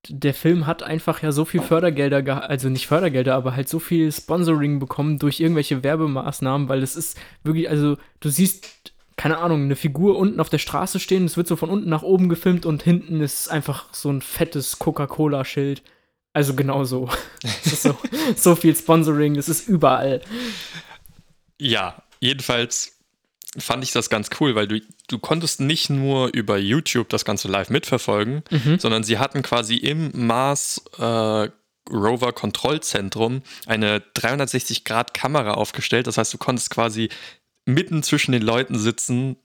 der Film hat einfach ja so viel Fördergelder, also nicht Fördergelder, aber halt so viel Sponsoring bekommen durch irgendwelche Werbemaßnahmen, weil es ist wirklich, also du siehst, keine Ahnung, eine Figur unten auf der Straße stehen, es wird so von unten nach oben gefilmt und hinten ist einfach so ein fettes Coca-Cola-Schild. Also genau so. Es so, so viel Sponsoring, das ist überall. Ja, jedenfalls fand ich das ganz cool, weil du, du konntest nicht nur über YouTube das Ganze live mitverfolgen, Mhm. sondern sie hatten quasi im Mars äh, Rover Kontrollzentrum eine 360-Grad-Kamera aufgestellt. Das heißt, du konntest quasi mitten zwischen den Leuten sitzen,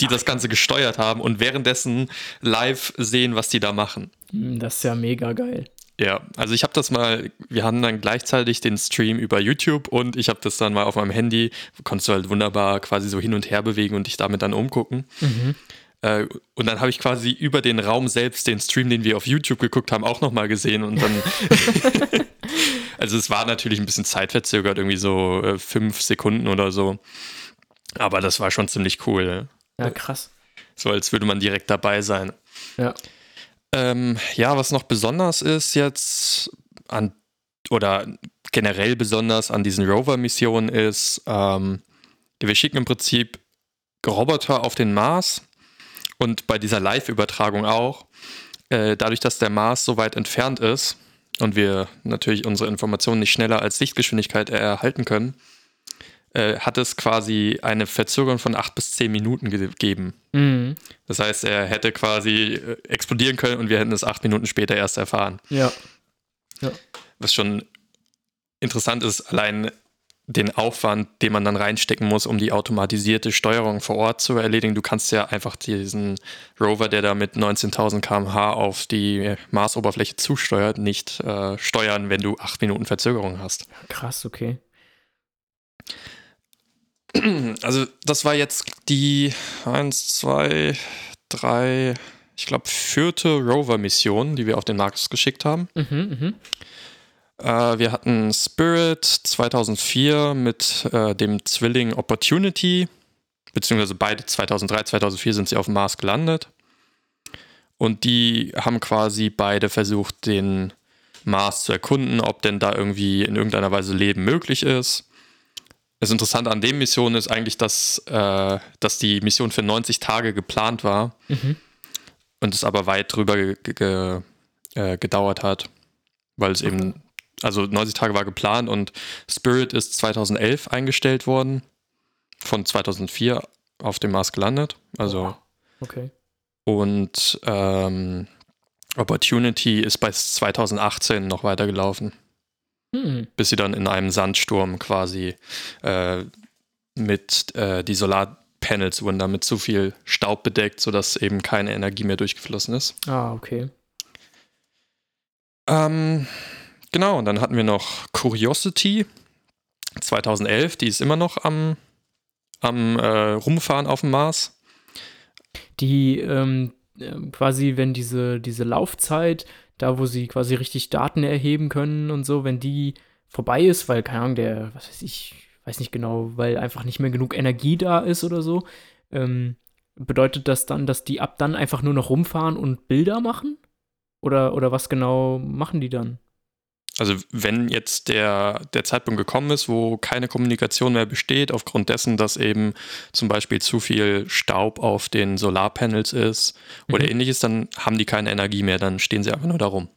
die das Ganze gesteuert haben und währenddessen live sehen, was die da machen. Hm, Das ist ja mega geil. Ja, also ich habe das mal, wir haben dann gleichzeitig den Stream über YouTube und ich habe das dann mal auf meinem Handy, konntest du halt wunderbar quasi so hin und her bewegen und dich damit dann umgucken. Mhm. Äh, und dann habe ich quasi über den Raum selbst den Stream, den wir auf YouTube geguckt haben, auch nochmal gesehen und dann. also es war natürlich ein bisschen zeitverzögert, irgendwie so äh, fünf Sekunden oder so. Aber das war schon ziemlich cool. Ja, krass. So als würde man direkt dabei sein. Ja. Ähm, ja, was noch besonders ist jetzt an oder generell besonders an diesen Rover-Missionen ist, ähm, wir schicken im Prinzip Roboter auf den Mars und bei dieser Live-Übertragung auch. Äh, dadurch, dass der Mars so weit entfernt ist und wir natürlich unsere Informationen nicht schneller als Lichtgeschwindigkeit erhalten können, äh, hat es quasi eine Verzögerung von acht bis zehn Minuten gegeben. Mhm. Das heißt, er hätte quasi äh, explodieren können und wir hätten es acht Minuten später erst erfahren. Ja. Was schon interessant ist, allein den Aufwand, den man dann reinstecken muss, um die automatisierte Steuerung vor Ort zu erledigen. Du kannst ja einfach diesen Rover, der da mit 19.000 km/h auf die Marsoberfläche zusteuert, nicht äh, steuern, wenn du acht Minuten Verzögerung hast. Krass, okay. Also das war jetzt die 1, 2, 3, ich glaube, vierte Rover-Mission, die wir auf den Mars geschickt haben. Mhm, mhm. Äh, wir hatten Spirit 2004 mit äh, dem Zwilling Opportunity, beziehungsweise beide 2003, 2004 sind sie auf dem Mars gelandet. Und die haben quasi beide versucht, den Mars zu erkunden, ob denn da irgendwie in irgendeiner Weise Leben möglich ist. Das Interessante an den Missionen ist eigentlich, dass, äh, dass die Mission für 90 Tage geplant war Mhm. und es aber weit drüber ge ge äh, gedauert hat, weil es eben, also 90 Tage war geplant und Spirit ist 2011 eingestellt worden, von 2004 auf dem Mars gelandet. Also Okay. und ähm, Opportunity ist bei 2018 noch weitergelaufen, Hm. bis sie dann in einem Sandsturm quasi äh, mit äh, die Solarpanels wurden damit zu viel Staub bedeckt, sodass eben keine Energie mehr durchgeflossen ist. Ah, okay. Ähm, genau, und dann hatten wir noch Curiosity 2011, die ist immer noch am, am äh, Rumfahren auf dem Mars. Die ähm, ähm, quasi, wenn diese, diese Laufzeit, da wo sie quasi richtig Daten erheben können und so, wenn die vorbei ist, weil, keine Ahnung, der, was weiß ich, weiß nicht genau, weil einfach nicht mehr genug Energie da ist oder so, ähm, bedeutet das dann, dass die ab dann einfach nur noch rumfahren und Bilder machen? Oder, oder was genau machen die dann? Also wenn jetzt der, der Zeitpunkt gekommen ist, wo keine Kommunikation mehr besteht, aufgrund dessen, dass eben zum Beispiel zu viel Staub auf den Solarpanels ist oder Mhm. ähnliches, dann haben die keine Energie mehr, dann stehen sie einfach nur da rum.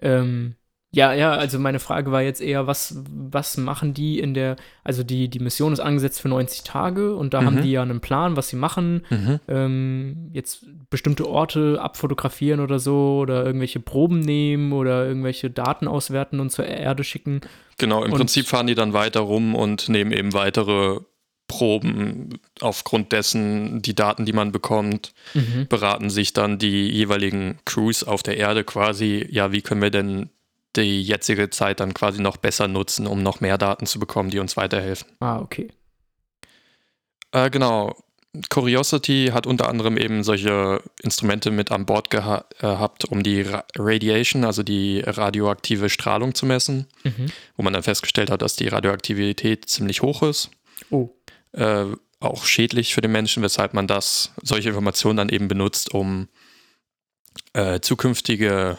Ähm, ja, ja, also meine Frage war jetzt eher, was, was machen die in der, also die, die Mission ist angesetzt für 90 Tage und da Mhm. haben die ja einen Plan, was sie machen, ähm, jetzt bestimmte Orte abfotografieren oder so oder irgendwelche Proben nehmen oder irgendwelche Daten auswerten und zur Erde schicken. Genau, im Und- Prinzip fahren die dann weiter rum und nehmen eben weitere Proben aufgrund dessen, die Daten, die man bekommt, beraten sich dann die jeweiligen Crews auf der Erde quasi, ja, wie können wir denn die jetzige Zeit dann quasi noch besser nutzen, um noch mehr Daten zu bekommen, die uns weiterhelfen. Ah, okay. Äh, genau. Curiosity hat unter anderem eben solche Instrumente mit an Bord geha gehabt, um die Ra Radiation, also die radioaktive Strahlung zu messen, Mhm. wo man dann festgestellt hat, dass die Radioaktivität ziemlich hoch ist. Oh, Äh, auch schädlich für den Menschen, weshalb man das, solche Informationen dann eben benutzt, um äh, zukünftige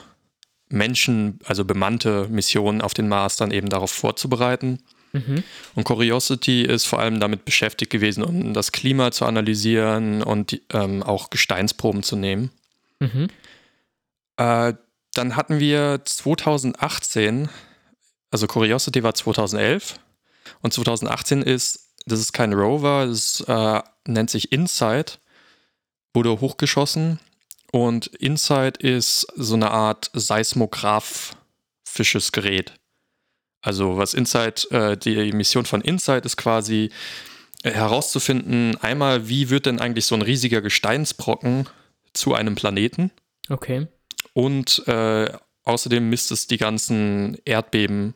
Menschen, also bemannte Missionen auf den Mars dann eben darauf vorzubereiten. mhm. Und Curiosity ist vor allem damit beschäftigt gewesen, um das Klima zu analysieren und ähm, auch Gesteinsproben zu nehmen. Mhm. Äh, dann hatten wir 2018, also Curiosity war 2011 und 2018 ist, das ist kein Rover, das äh, nennt sich InSight, wurde hochgeschossen und InSight ist so eine Art seismographisches Gerät. Also was InSight, äh, die Mission von InSight ist quasi äh, herauszufinden, einmal, wie wird denn eigentlich so ein riesiger Gesteinsbrocken zu einem Planeten? Okay. Und äh, außerdem misst es die ganzen Erdbeben,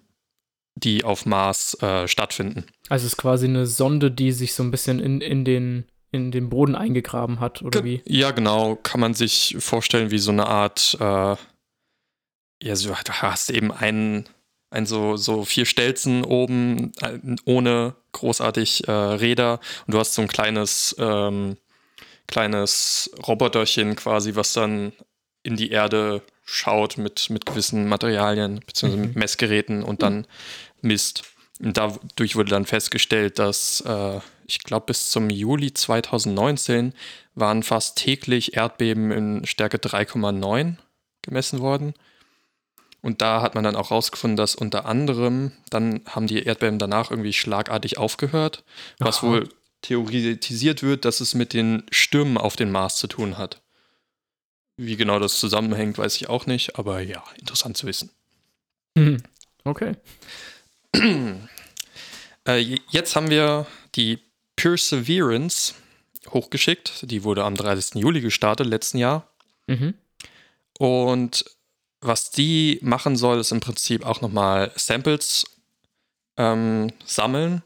die auf Mars äh, stattfinden. Also es ist quasi eine Sonde, die sich so ein bisschen in, in, den, in den Boden eingegraben hat, oder wie? Ja, genau. Kann man sich vorstellen wie so eine Art, äh, ja, so, du hast eben einen, ein so, so vier Stelzen oben äh, ohne großartig äh, Räder und du hast so ein kleines, ähm, kleines Roboterchen quasi, was dann in die Erde schaut mit, mit gewissen Materialien beziehungsweise mit Mhm. Messgeräten und dann misst. Und dadurch wurde dann festgestellt, dass äh, ich glaube bis zum Juli 2019 waren fast täglich Erdbeben in Stärke 3,9 gemessen worden. Und da hat man dann auch rausgefunden, dass unter anderem, dann haben die Erdbeben danach irgendwie schlagartig aufgehört, was Aha. wohl theoretisiert wird, dass es mit den Stürmen auf den Mars zu tun hat. Wie genau das zusammenhängt, weiß ich auch nicht, aber ja, interessant zu wissen. Mhm. Okay. Äh, jetzt haben wir die Perseverance hochgeschickt. Die wurde am 30. Juli gestartet, letzten Jahr. Mhm. Und was die machen soll, ist im Prinzip auch nochmal Samples ähm, sammeln.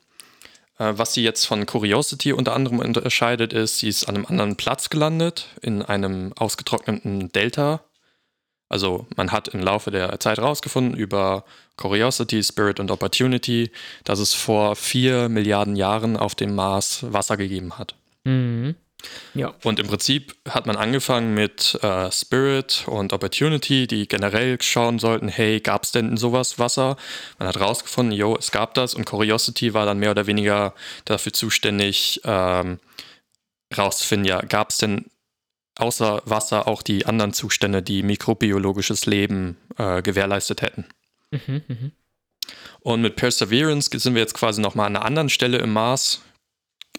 Äh, was sie jetzt von Curiosity unter anderem unterscheidet, ist, sie ist an einem anderen Platz gelandet, in einem ausgetrockneten Delta. Also man hat im Laufe der Zeit herausgefunden über Curiosity, Spirit und Opportunity, dass es vor vier Milliarden Jahren auf dem Mars Wasser gegeben hat. Mhm. Ja. Und im Prinzip hat man angefangen mit äh, Spirit und Opportunity, die generell schauen sollten, hey, gab es denn sowas Wasser? Man hat rausgefunden, jo, es gab das und Curiosity war dann mehr oder weniger dafür zuständig, ähm, rauszufinden, ja, gab es denn außer Wasser auch die anderen Zustände, die mikrobiologisches Leben äh, gewährleistet hätten. Mhm, mh. Und mit Perseverance sind wir jetzt quasi nochmal an einer anderen Stelle im Mars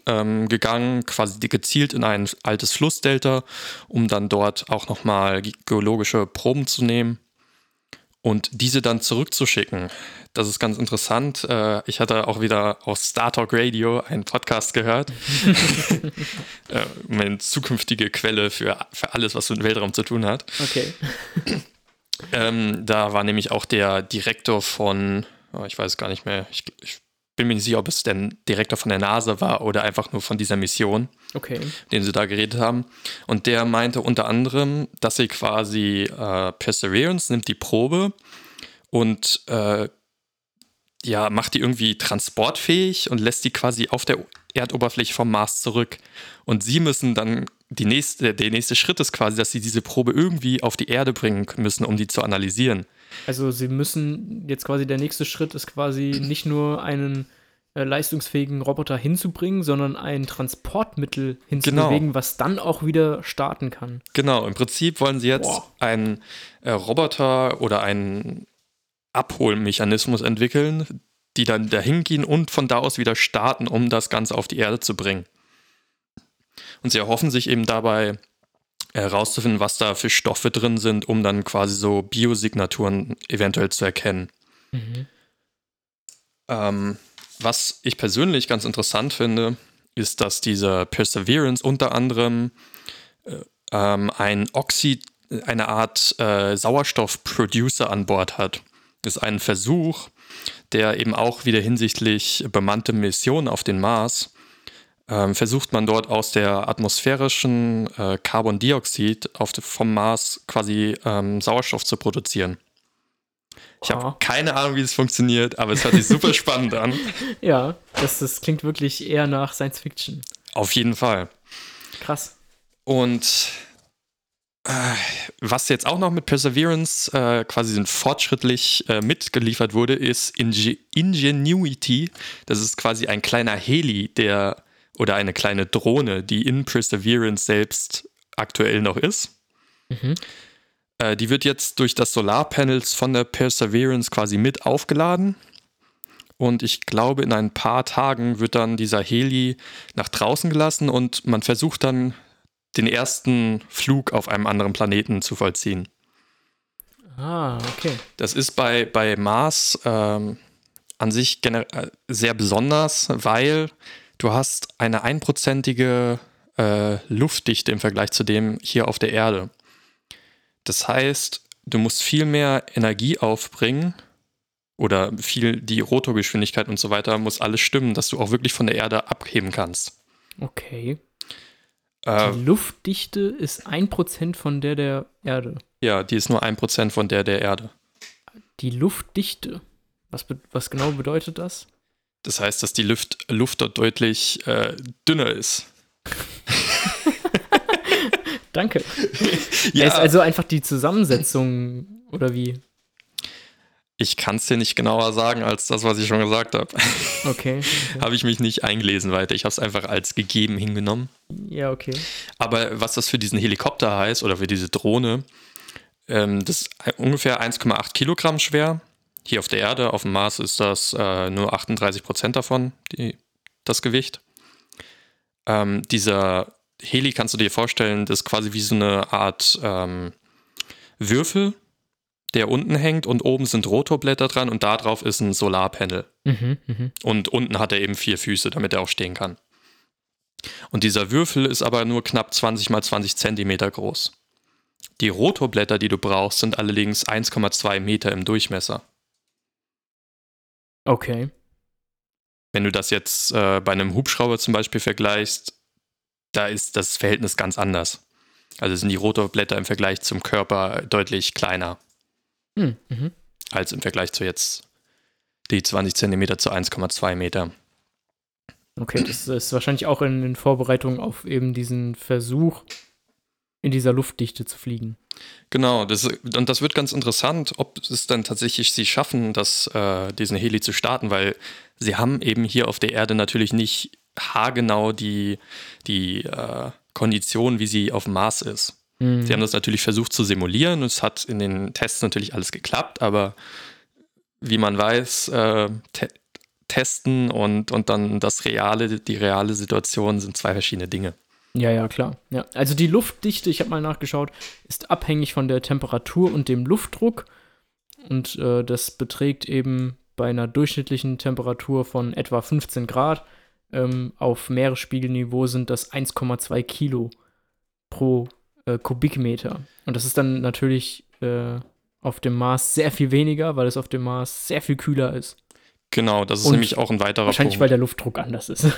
ähm, gegangen, quasi gezielt in ein altes Flussdelta, um dann dort auch nochmal geologische Proben zu nehmen und diese dann zurückzuschicken. Das ist ganz interessant. Äh, ich hatte auch wieder auf Star Talk Radio einen Podcast gehört. äh, meine zukünftige Quelle für, für alles, was mit Weltraum zu tun hat. Okay. Ähm, da war nämlich auch der Direktor von, oh, ich weiß gar nicht mehr, ich, ich bin mir nicht sicher, ob es der Direktor von der NASA war oder einfach nur von dieser Mission, Okay. den sie da geredet haben. Und der meinte unter anderem, dass sie quasi äh, Perseverance nimmt die Probe und äh, ja, macht die irgendwie transportfähig und lässt die quasi auf der Erdoberfläche vom Mars zurück. Und sie müssen dann, die nächste, der nächste Schritt ist quasi, dass sie diese Probe irgendwie auf die Erde bringen müssen, um die zu analysieren. Also sie müssen jetzt quasi der nächste Schritt ist quasi nicht nur einen äh, leistungsfähigen Roboter hinzubringen, sondern ein Transportmittel hinzubewegen, was dann auch wieder starten kann. Genau, im Prinzip wollen sie jetzt Boah. einen äh, Roboter oder einen Abholmechanismus entwickeln, die dann dahin gehen und von da aus wieder starten, um das Ganze auf die Erde zu bringen. Und sie erhoffen sich eben dabei herauszufinden, was da für Stoffe drin sind, um dann quasi so Biosignaturen eventuell zu erkennen. Mhm. Ähm, was ich persönlich ganz interessant finde, ist, dass diese Perseverance unter anderem äh, ähm, ein Oxid, eine Art äh, Sauerstoffproducer an Bord hat. Das ist ein Versuch, der eben auch wieder hinsichtlich bemannte Missionen auf den Mars ähm, versucht man dort aus der atmosphärischen äh, Carbondioxid auf vom Mars quasi ähm, Sauerstoff zu produzieren. Ich habe keine Ahnung, wie das funktioniert, aber es hört sich super spannend an. Ja, das, das klingt wirklich eher nach Science Fiction. Auf jeden Fall. Krass. Und äh, was jetzt auch noch mit Perseverance äh, quasi fortschrittlich äh, mitgeliefert wurde, ist Inge Ingenuity. Das ist quasi ein kleiner Heli, der oder eine kleine Drohne, die in Perseverance selbst aktuell noch ist. Mhm. Äh, die wird jetzt durch das Solarpanels von der Perseverance quasi mit aufgeladen. Und ich glaube, in ein paar Tagen wird dann dieser Heli nach draußen gelassen und man versucht dann den ersten Flug auf einem anderen Planeten zu vollziehen. Ah, okay. Das ist bei, bei Mars ähm, an sich äh, sehr besonders, weil du hast eine einprozentige äh, Luftdichte im Vergleich zu dem hier auf der Erde. Das heißt, du musst viel mehr Energie aufbringen oder viel die Rotorgeschwindigkeit und so weiter muss alles stimmen, dass du auch wirklich von der Erde abheben kannst. Okay. Äh, Die Luftdichte ist 1% von der der Erde. ja, die ist nur ein Prozent von der der Erde. Die Luftdichte. Was, was genau bedeutet das? Das heißt, dass die Luft, Luft dort deutlich äh, dünner ist. Danke. Ja. Ist also einfach die Zusammensetzung oder wie? ich kann es dir nicht genauer sagen als das, was ich schon gesagt habe. Okay. okay. habe ich mich nicht eingelesen weiter. Ich habe es einfach als gegeben hingenommen. Ja, okay. Aber was das für diesen Helikopter heißt oder für diese Drohne, ähm, das ist ungefähr 1,8 Kilogramm schwer. Hier auf der Erde, auf dem Mars ist das äh, nur 38 Prozent davon, die, das Gewicht. Ähm, dieser Heli kannst du dir vorstellen, das ist quasi wie so eine Art ähm, Würfel, der unten hängt und oben sind Rotorblätter dran und da drauf ist ein Solarpanel. Mhm, mhm. Und unten hat er eben vier Füße, damit er auch stehen kann. Und dieser Würfel ist aber nur knapp 20 mal 20 Zentimeter groß. Die Rotorblätter, die du brauchst, sind allerdings 1,2 Meter im Durchmesser. Okay. wenn du das jetzt äh, bei einem Hubschrauber zum Beispiel vergleichst, da ist das Verhältnis ganz anders. Also sind die Rotorblätter im Vergleich zum Körper deutlich kleiner. Hm, mhm. Als im Vergleich zu jetzt die 20 Zentimeter zu 1,2 Meter. Okay, das ist wahrscheinlich auch in, in Vorbereitung auf eben diesen Versuch, in dieser Luftdichte zu fliegen. Genau, das, und das wird ganz interessant, ob es dann tatsächlich sie schaffen, das, äh, diesen Heli zu starten, weil sie haben eben hier auf der Erde natürlich nicht haargenau die, die äh, Kondition, wie sie auf dem Mars ist. Mhm. Sie haben das natürlich versucht zu simulieren und es hat in den Tests natürlich alles geklappt, aber wie man weiß, äh, te testen und, und dann das reale, die reale Situation sind zwei verschiedene Dinge. Ja, ja, klar. Ja. Also die Luftdichte, ich habe mal nachgeschaut, ist abhängig von der Temperatur und dem Luftdruck. Und äh, das beträgt eben bei einer durchschnittlichen Temperatur von etwa 15 Grad. Ähm, auf Meeresspiegelniveau sind das 1,2 Kilo pro äh, Kubikmeter. Und das ist dann natürlich äh, auf dem Mars sehr viel weniger, weil es auf dem Mars sehr viel kühler ist. Genau, das ist Und nämlich auch ein weiterer wahrscheinlich, Punkt. Wahrscheinlich, weil der Luftdruck anders ist.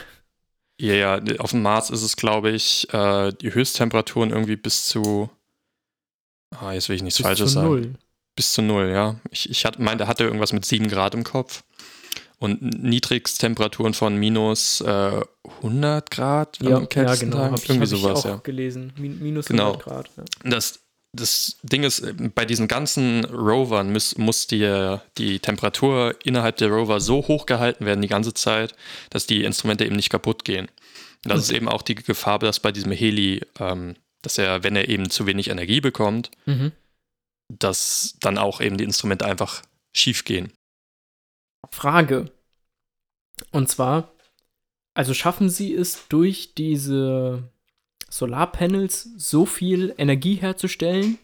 Ja, ja, auf dem Mars ist es, glaube ich, äh, die Höchsttemperaturen irgendwie bis zu. Ah, jetzt will ich nichts bis Falsches zu sagen. Null. Bis zu null, ja. Ich, ich hat, meinte, hatte irgendwas mit 7 Grad im Kopf. Und Niedrigsttemperaturen von minus äh, 100 Grad ja, am ja, genau. Tag. Irgendwie hab sowas, ich auch ja. gelesen. Min minus 100 genau. Grad. Ja. Das, das Ding ist, bei diesen ganzen Rovern muss, muss die, die Temperatur innerhalb der Rover so hoch gehalten werden die ganze Zeit, dass die Instrumente eben nicht kaputt gehen. Und das mhm. ist eben auch die Gefahr, dass bei diesem Heli, ähm, dass er, wenn er eben zu wenig Energie bekommt, mhm. dass dann auch eben die Instrumente einfach schief gehen. Frage. Und zwar, also schaffen sie es durch diese Solarpanels so viel Energie herzustellen,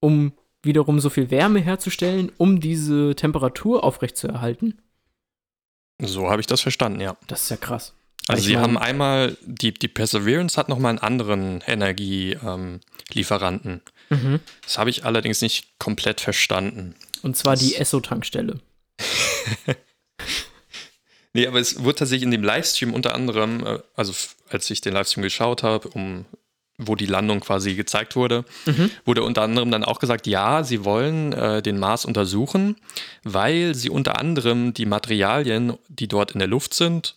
um wiederum so viel Wärme herzustellen, um diese Temperatur aufrechtzuerhalten. So habe ich das verstanden, ja. Das ist ja krass. Also sie haben einmal, die, die Perseverance hat nochmal einen anderen Energielieferanten. Ähm, mhm. Das habe ich allerdings nicht komplett verstanden. Und zwar das die Esso-Tankstelle. Nee, aber es wurde tatsächlich in dem Livestream unter anderem, äh, also als ich den Livestream geschaut habe, um wo die Landung quasi gezeigt wurde, mhm. wurde unter anderem dann auch gesagt, ja, sie wollen äh, den Mars untersuchen, weil sie unter anderem die Materialien, die dort in der Luft sind,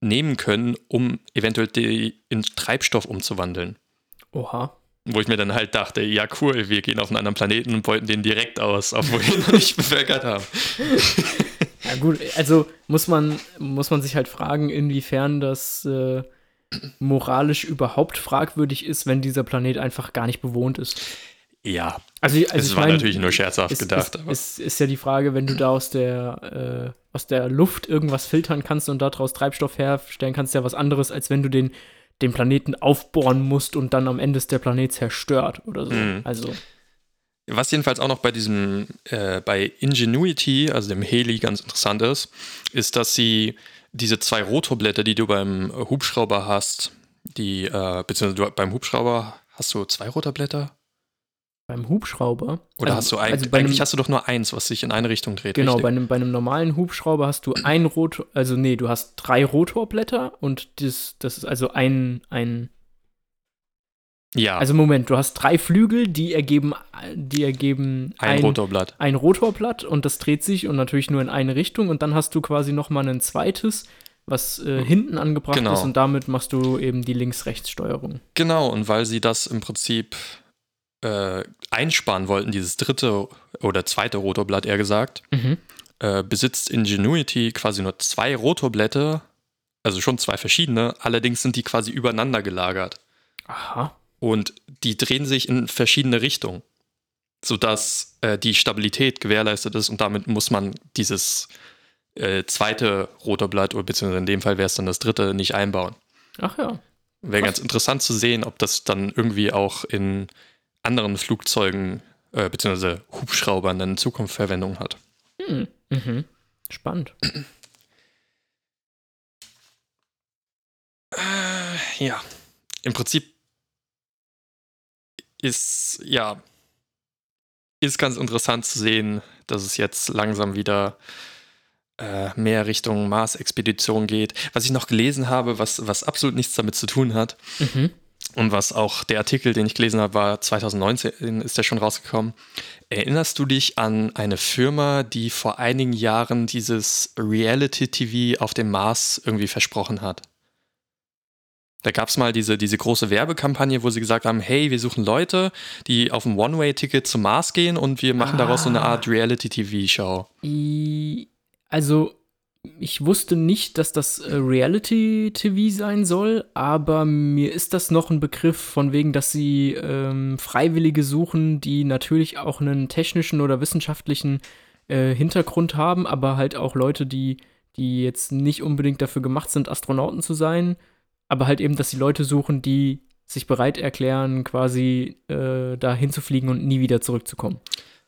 nehmen können, um eventuell die in Treibstoff umzuwandeln. Oha. Wo ich mir dann halt dachte, ja cool, wir gehen auf einen anderen Planeten und beuten den direkt aus, obwohl wir ihn noch nicht bevölkert haben. Ja gut, also muss man, muss man sich halt fragen, inwiefern das äh, moralisch überhaupt fragwürdig ist, wenn dieser Planet einfach gar nicht bewohnt ist. Ja, also, also es war mein, natürlich nur scherzhaft ist, gedacht. Ist, aber. Ist, ist, ja die Frage, wenn du da aus der, äh, aus der Luft irgendwas filtern kannst und daraus Treibstoff herstellen kannst, ja was anderes, als wenn du den, den Planeten aufbohren musst und dann am Ende ist der Planet zerstört oder so. Mhm. Also. Was jedenfalls auch noch bei diesem, äh, bei Ingenuity, also dem Heli, ganz interessant ist, ist, dass sie diese zwei Rotorblätter, die du beim Hubschrauber hast, die, äh, beziehungsweise du, beim Hubschrauber hast du zwei Rotorblätter? Beim Hubschrauber? Oder also, hast du ein, also eigentlich einem, hast du doch nur eins, was sich in eine Richtung dreht. Genau, bei einem, bei einem normalen Hubschrauber hast du ein Rotor, also nee, du hast drei Rotorblätter und das, das ist also ein, ein ja. Also Moment, du hast drei Flügel, die ergeben, die ergeben ein, ein, Rotorblatt. Ein Rotorblatt und das dreht sich und natürlich nur in eine Richtung und dann hast du quasi noch mal ein zweites, was äh, hinten angebracht genau. ist und damit machst du eben die Links-Rechts-Steuerung. Genau, und weil sie das im Prinzip äh, einsparen wollten, dieses dritte oder zweite Rotorblatt eher gesagt, mhm. äh, besitzt Ingenuity quasi nur zwei Rotorblätter, also schon zwei verschiedene, allerdings sind die quasi übereinander gelagert. Aha. Und die drehen sich in verschiedene Richtungen, sodass äh, die Stabilität gewährleistet ist und damit muss man dieses äh, zweite Rotorblatt, oder beziehungsweise in dem Fall wäre es dann das dritte, nicht einbauen. Ach ja. Wäre ganz interessant zu sehen, ob das dann irgendwie auch in anderen Flugzeugen äh, beziehungsweise Hubschraubern dann in Zukunft Verwendung hat. Hm. Mhm. Spannend. Äh, ja, im Prinzip ist, ja, ist ganz interessant zu sehen, dass es jetzt langsam wieder äh, mehr Richtung Mars-Expedition geht. Was ich noch gelesen habe, was, was absolut nichts damit zu tun hat. Mhm. Und was auch der Artikel, den ich gelesen habe, war 2019, ist der schon rausgekommen. Erinnerst du dich an eine Firma, die vor einigen Jahren dieses Reality-TV auf dem Mars irgendwie versprochen hat? Da gab es mal diese, diese große Werbekampagne, wo sie gesagt haben, hey, wir suchen Leute, die auf ein One-Way-Ticket zum Mars gehen und wir machen ah. daraus so eine Art Reality-TV-Show. Also, ich wusste nicht, dass das äh, Reality-TV sein soll, aber mir ist das noch ein Begriff von wegen, dass sie ähm, Freiwillige suchen, die natürlich auch einen technischen oder wissenschaftlichen äh, Hintergrund haben, aber halt auch Leute, die, die jetzt nicht unbedingt dafür gemacht sind, Astronauten zu sein aber halt eben, dass die Leute suchen, die sich bereit erklären, quasi äh, da hinzufliegen und nie wieder zurückzukommen.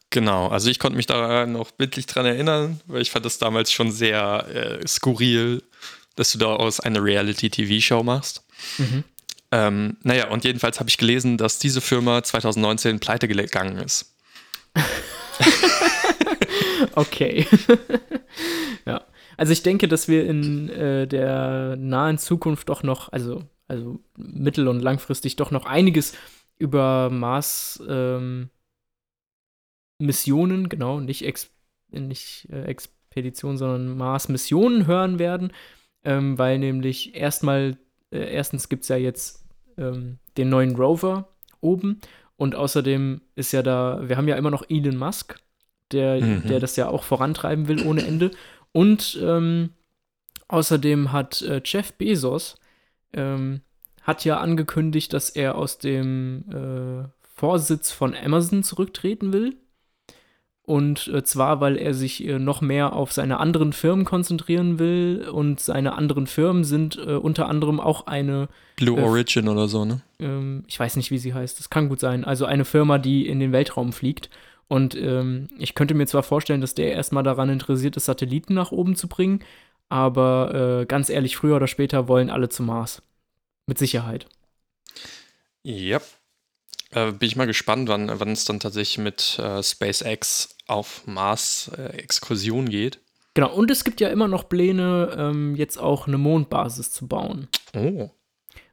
Genau, also ich konnte mich da noch bildlich dran erinnern, weil ich fand das damals schon sehr äh, skurril, dass du daraus eine Reality-TV-Show machst. Mhm. Ähm, naja, und jedenfalls habe ich gelesen, dass diese Firma 2019 pleite gegangen ist. okay. ja. Also ich denke, dass wir in äh, der nahen Zukunft doch noch, also, also mittel- und langfristig doch noch einiges über Mars ähm, Missionen, genau, nicht, Ex nicht äh, Expeditionen, sondern Mars-Missionen hören werden, ähm, weil nämlich erstmal, äh, erstens gibt es ja jetzt ähm, den neuen Rover oben und außerdem ist ja da, wir haben ja immer noch Elon Musk, der, mhm. der das ja auch vorantreiben will ohne Ende. Und ähm, außerdem hat äh, Jeff Bezos ähm, hat ja angekündigt, dass er aus dem äh, Vorsitz von Amazon zurücktreten will. Und äh, zwar, weil er sich äh, noch mehr auf seine anderen Firmen konzentrieren will. Und seine anderen Firmen sind äh, unter anderem auch eine. Blue äh, Origin oder so, ne? Ähm, ich weiß nicht, wie sie heißt. Das kann gut sein. Also eine Firma, die in den Weltraum fliegt. Und ähm, ich könnte mir zwar vorstellen, dass der erstmal daran interessiert ist, Satelliten nach oben zu bringen, aber äh, ganz ehrlich, früher oder später wollen alle zum Mars. Mit Sicherheit. Ja. Äh, bin ich mal gespannt, wann, wann es dann tatsächlich mit äh, SpaceX auf Mars-Exkursion äh, geht. Genau, und es gibt ja immer noch Pläne, ähm, jetzt auch eine Mondbasis zu bauen. Oh.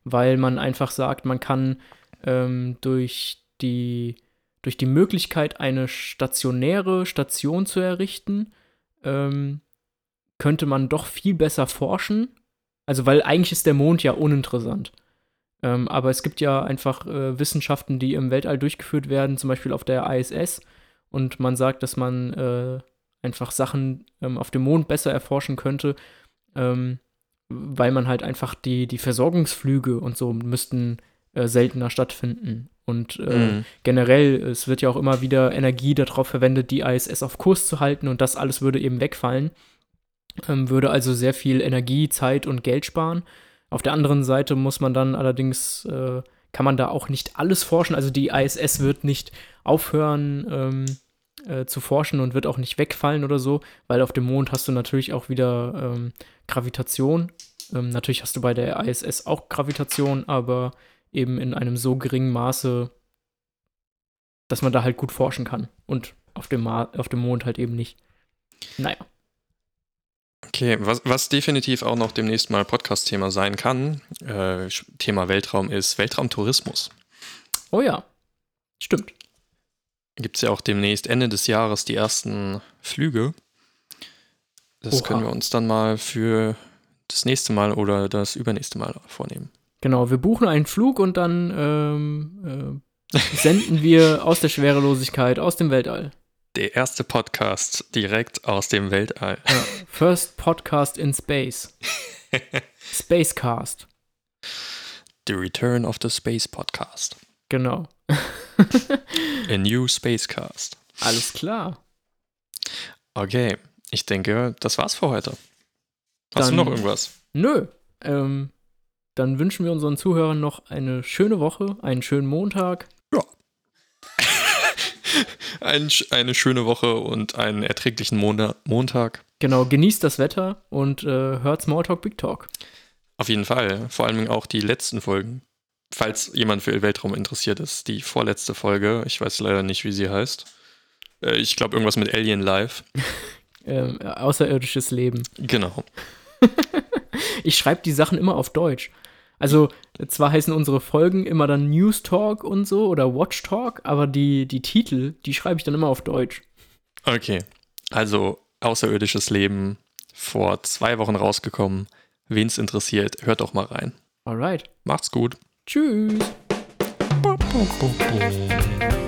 Weil man einfach sagt, man kann ähm, durch die durch die Möglichkeit, eine stationäre Station zu errichten, ähm, könnte man doch viel besser forschen. Also, weil eigentlich ist der Mond ja uninteressant. Ähm, aber es gibt ja einfach äh, Wissenschaften, die im Weltall durchgeführt werden, zum Beispiel auf der ISS. Und man sagt, dass man äh, einfach Sachen ähm, auf dem Mond besser erforschen könnte, ähm, weil man halt einfach die, die Versorgungsflüge und so müssten äh, seltener stattfinden. Und äh, mhm. generell, es wird ja auch immer wieder Energie darauf verwendet, die ISS auf Kurs zu halten und das alles würde eben wegfallen. Ähm, würde also sehr viel Energie, Zeit und Geld sparen. Auf der anderen Seite muss man dann allerdings, äh, kann man da auch nicht alles forschen. Also die ISS wird nicht aufhören ähm, äh, zu forschen und wird auch nicht wegfallen oder so, weil auf dem Mond hast du natürlich auch wieder ähm, Gravitation. Ähm, natürlich hast du bei der ISS auch Gravitation, aber eben in einem so geringen Maße, dass man da halt gut forschen kann. Und auf dem, Ma auf dem Mond halt eben nicht. Naja. Okay, was, was definitiv auch noch demnächst mal Podcast-Thema sein kann, äh, Thema Weltraum ist Weltraumtourismus. Oh ja, stimmt. Gibt es ja auch demnächst Ende des Jahres die ersten Flüge. Das Oha. können wir uns dann mal für das nächste Mal oder das übernächste Mal vornehmen. Genau, wir buchen einen Flug und dann ähm, äh, senden wir aus der Schwerelosigkeit, aus dem Weltall. Der erste Podcast direkt aus dem Weltall. Ja, first Podcast in Space. Spacecast. The Return of the Space Podcast. Genau. A new Spacecast. Alles klar. Okay, ich denke, das war's für heute. Hast Dann, du noch irgendwas? Nö. Ähm, dann wünschen wir unseren Zuhörern noch eine schöne Woche, einen schönen Montag. Ja. Ein, eine schöne Woche und einen erträglichen Montag. Genau, genießt das Wetter und äh, hört Smalltalk Big Talk. Auf jeden Fall. Vor allem auch die letzten Folgen. Falls jemand für Weltraum interessiert ist, die vorletzte Folge, ich weiß leider nicht, wie sie heißt. Äh, ich glaube, irgendwas mit Alien Live. äh, außerirdisches Leben. Genau. Ich schreibe die Sachen immer auf Deutsch. Also, zwar heißen unsere Folgen immer dann News Talk und so oder Watch Talk, aber die, die Titel, die schreibe ich dann immer auf Deutsch. Okay. Also, außerirdisches Leben vor zwei Wochen rausgekommen. Wen es interessiert, hört doch mal rein. Alright. Macht's gut. Tschüss. Bo, bo, bo.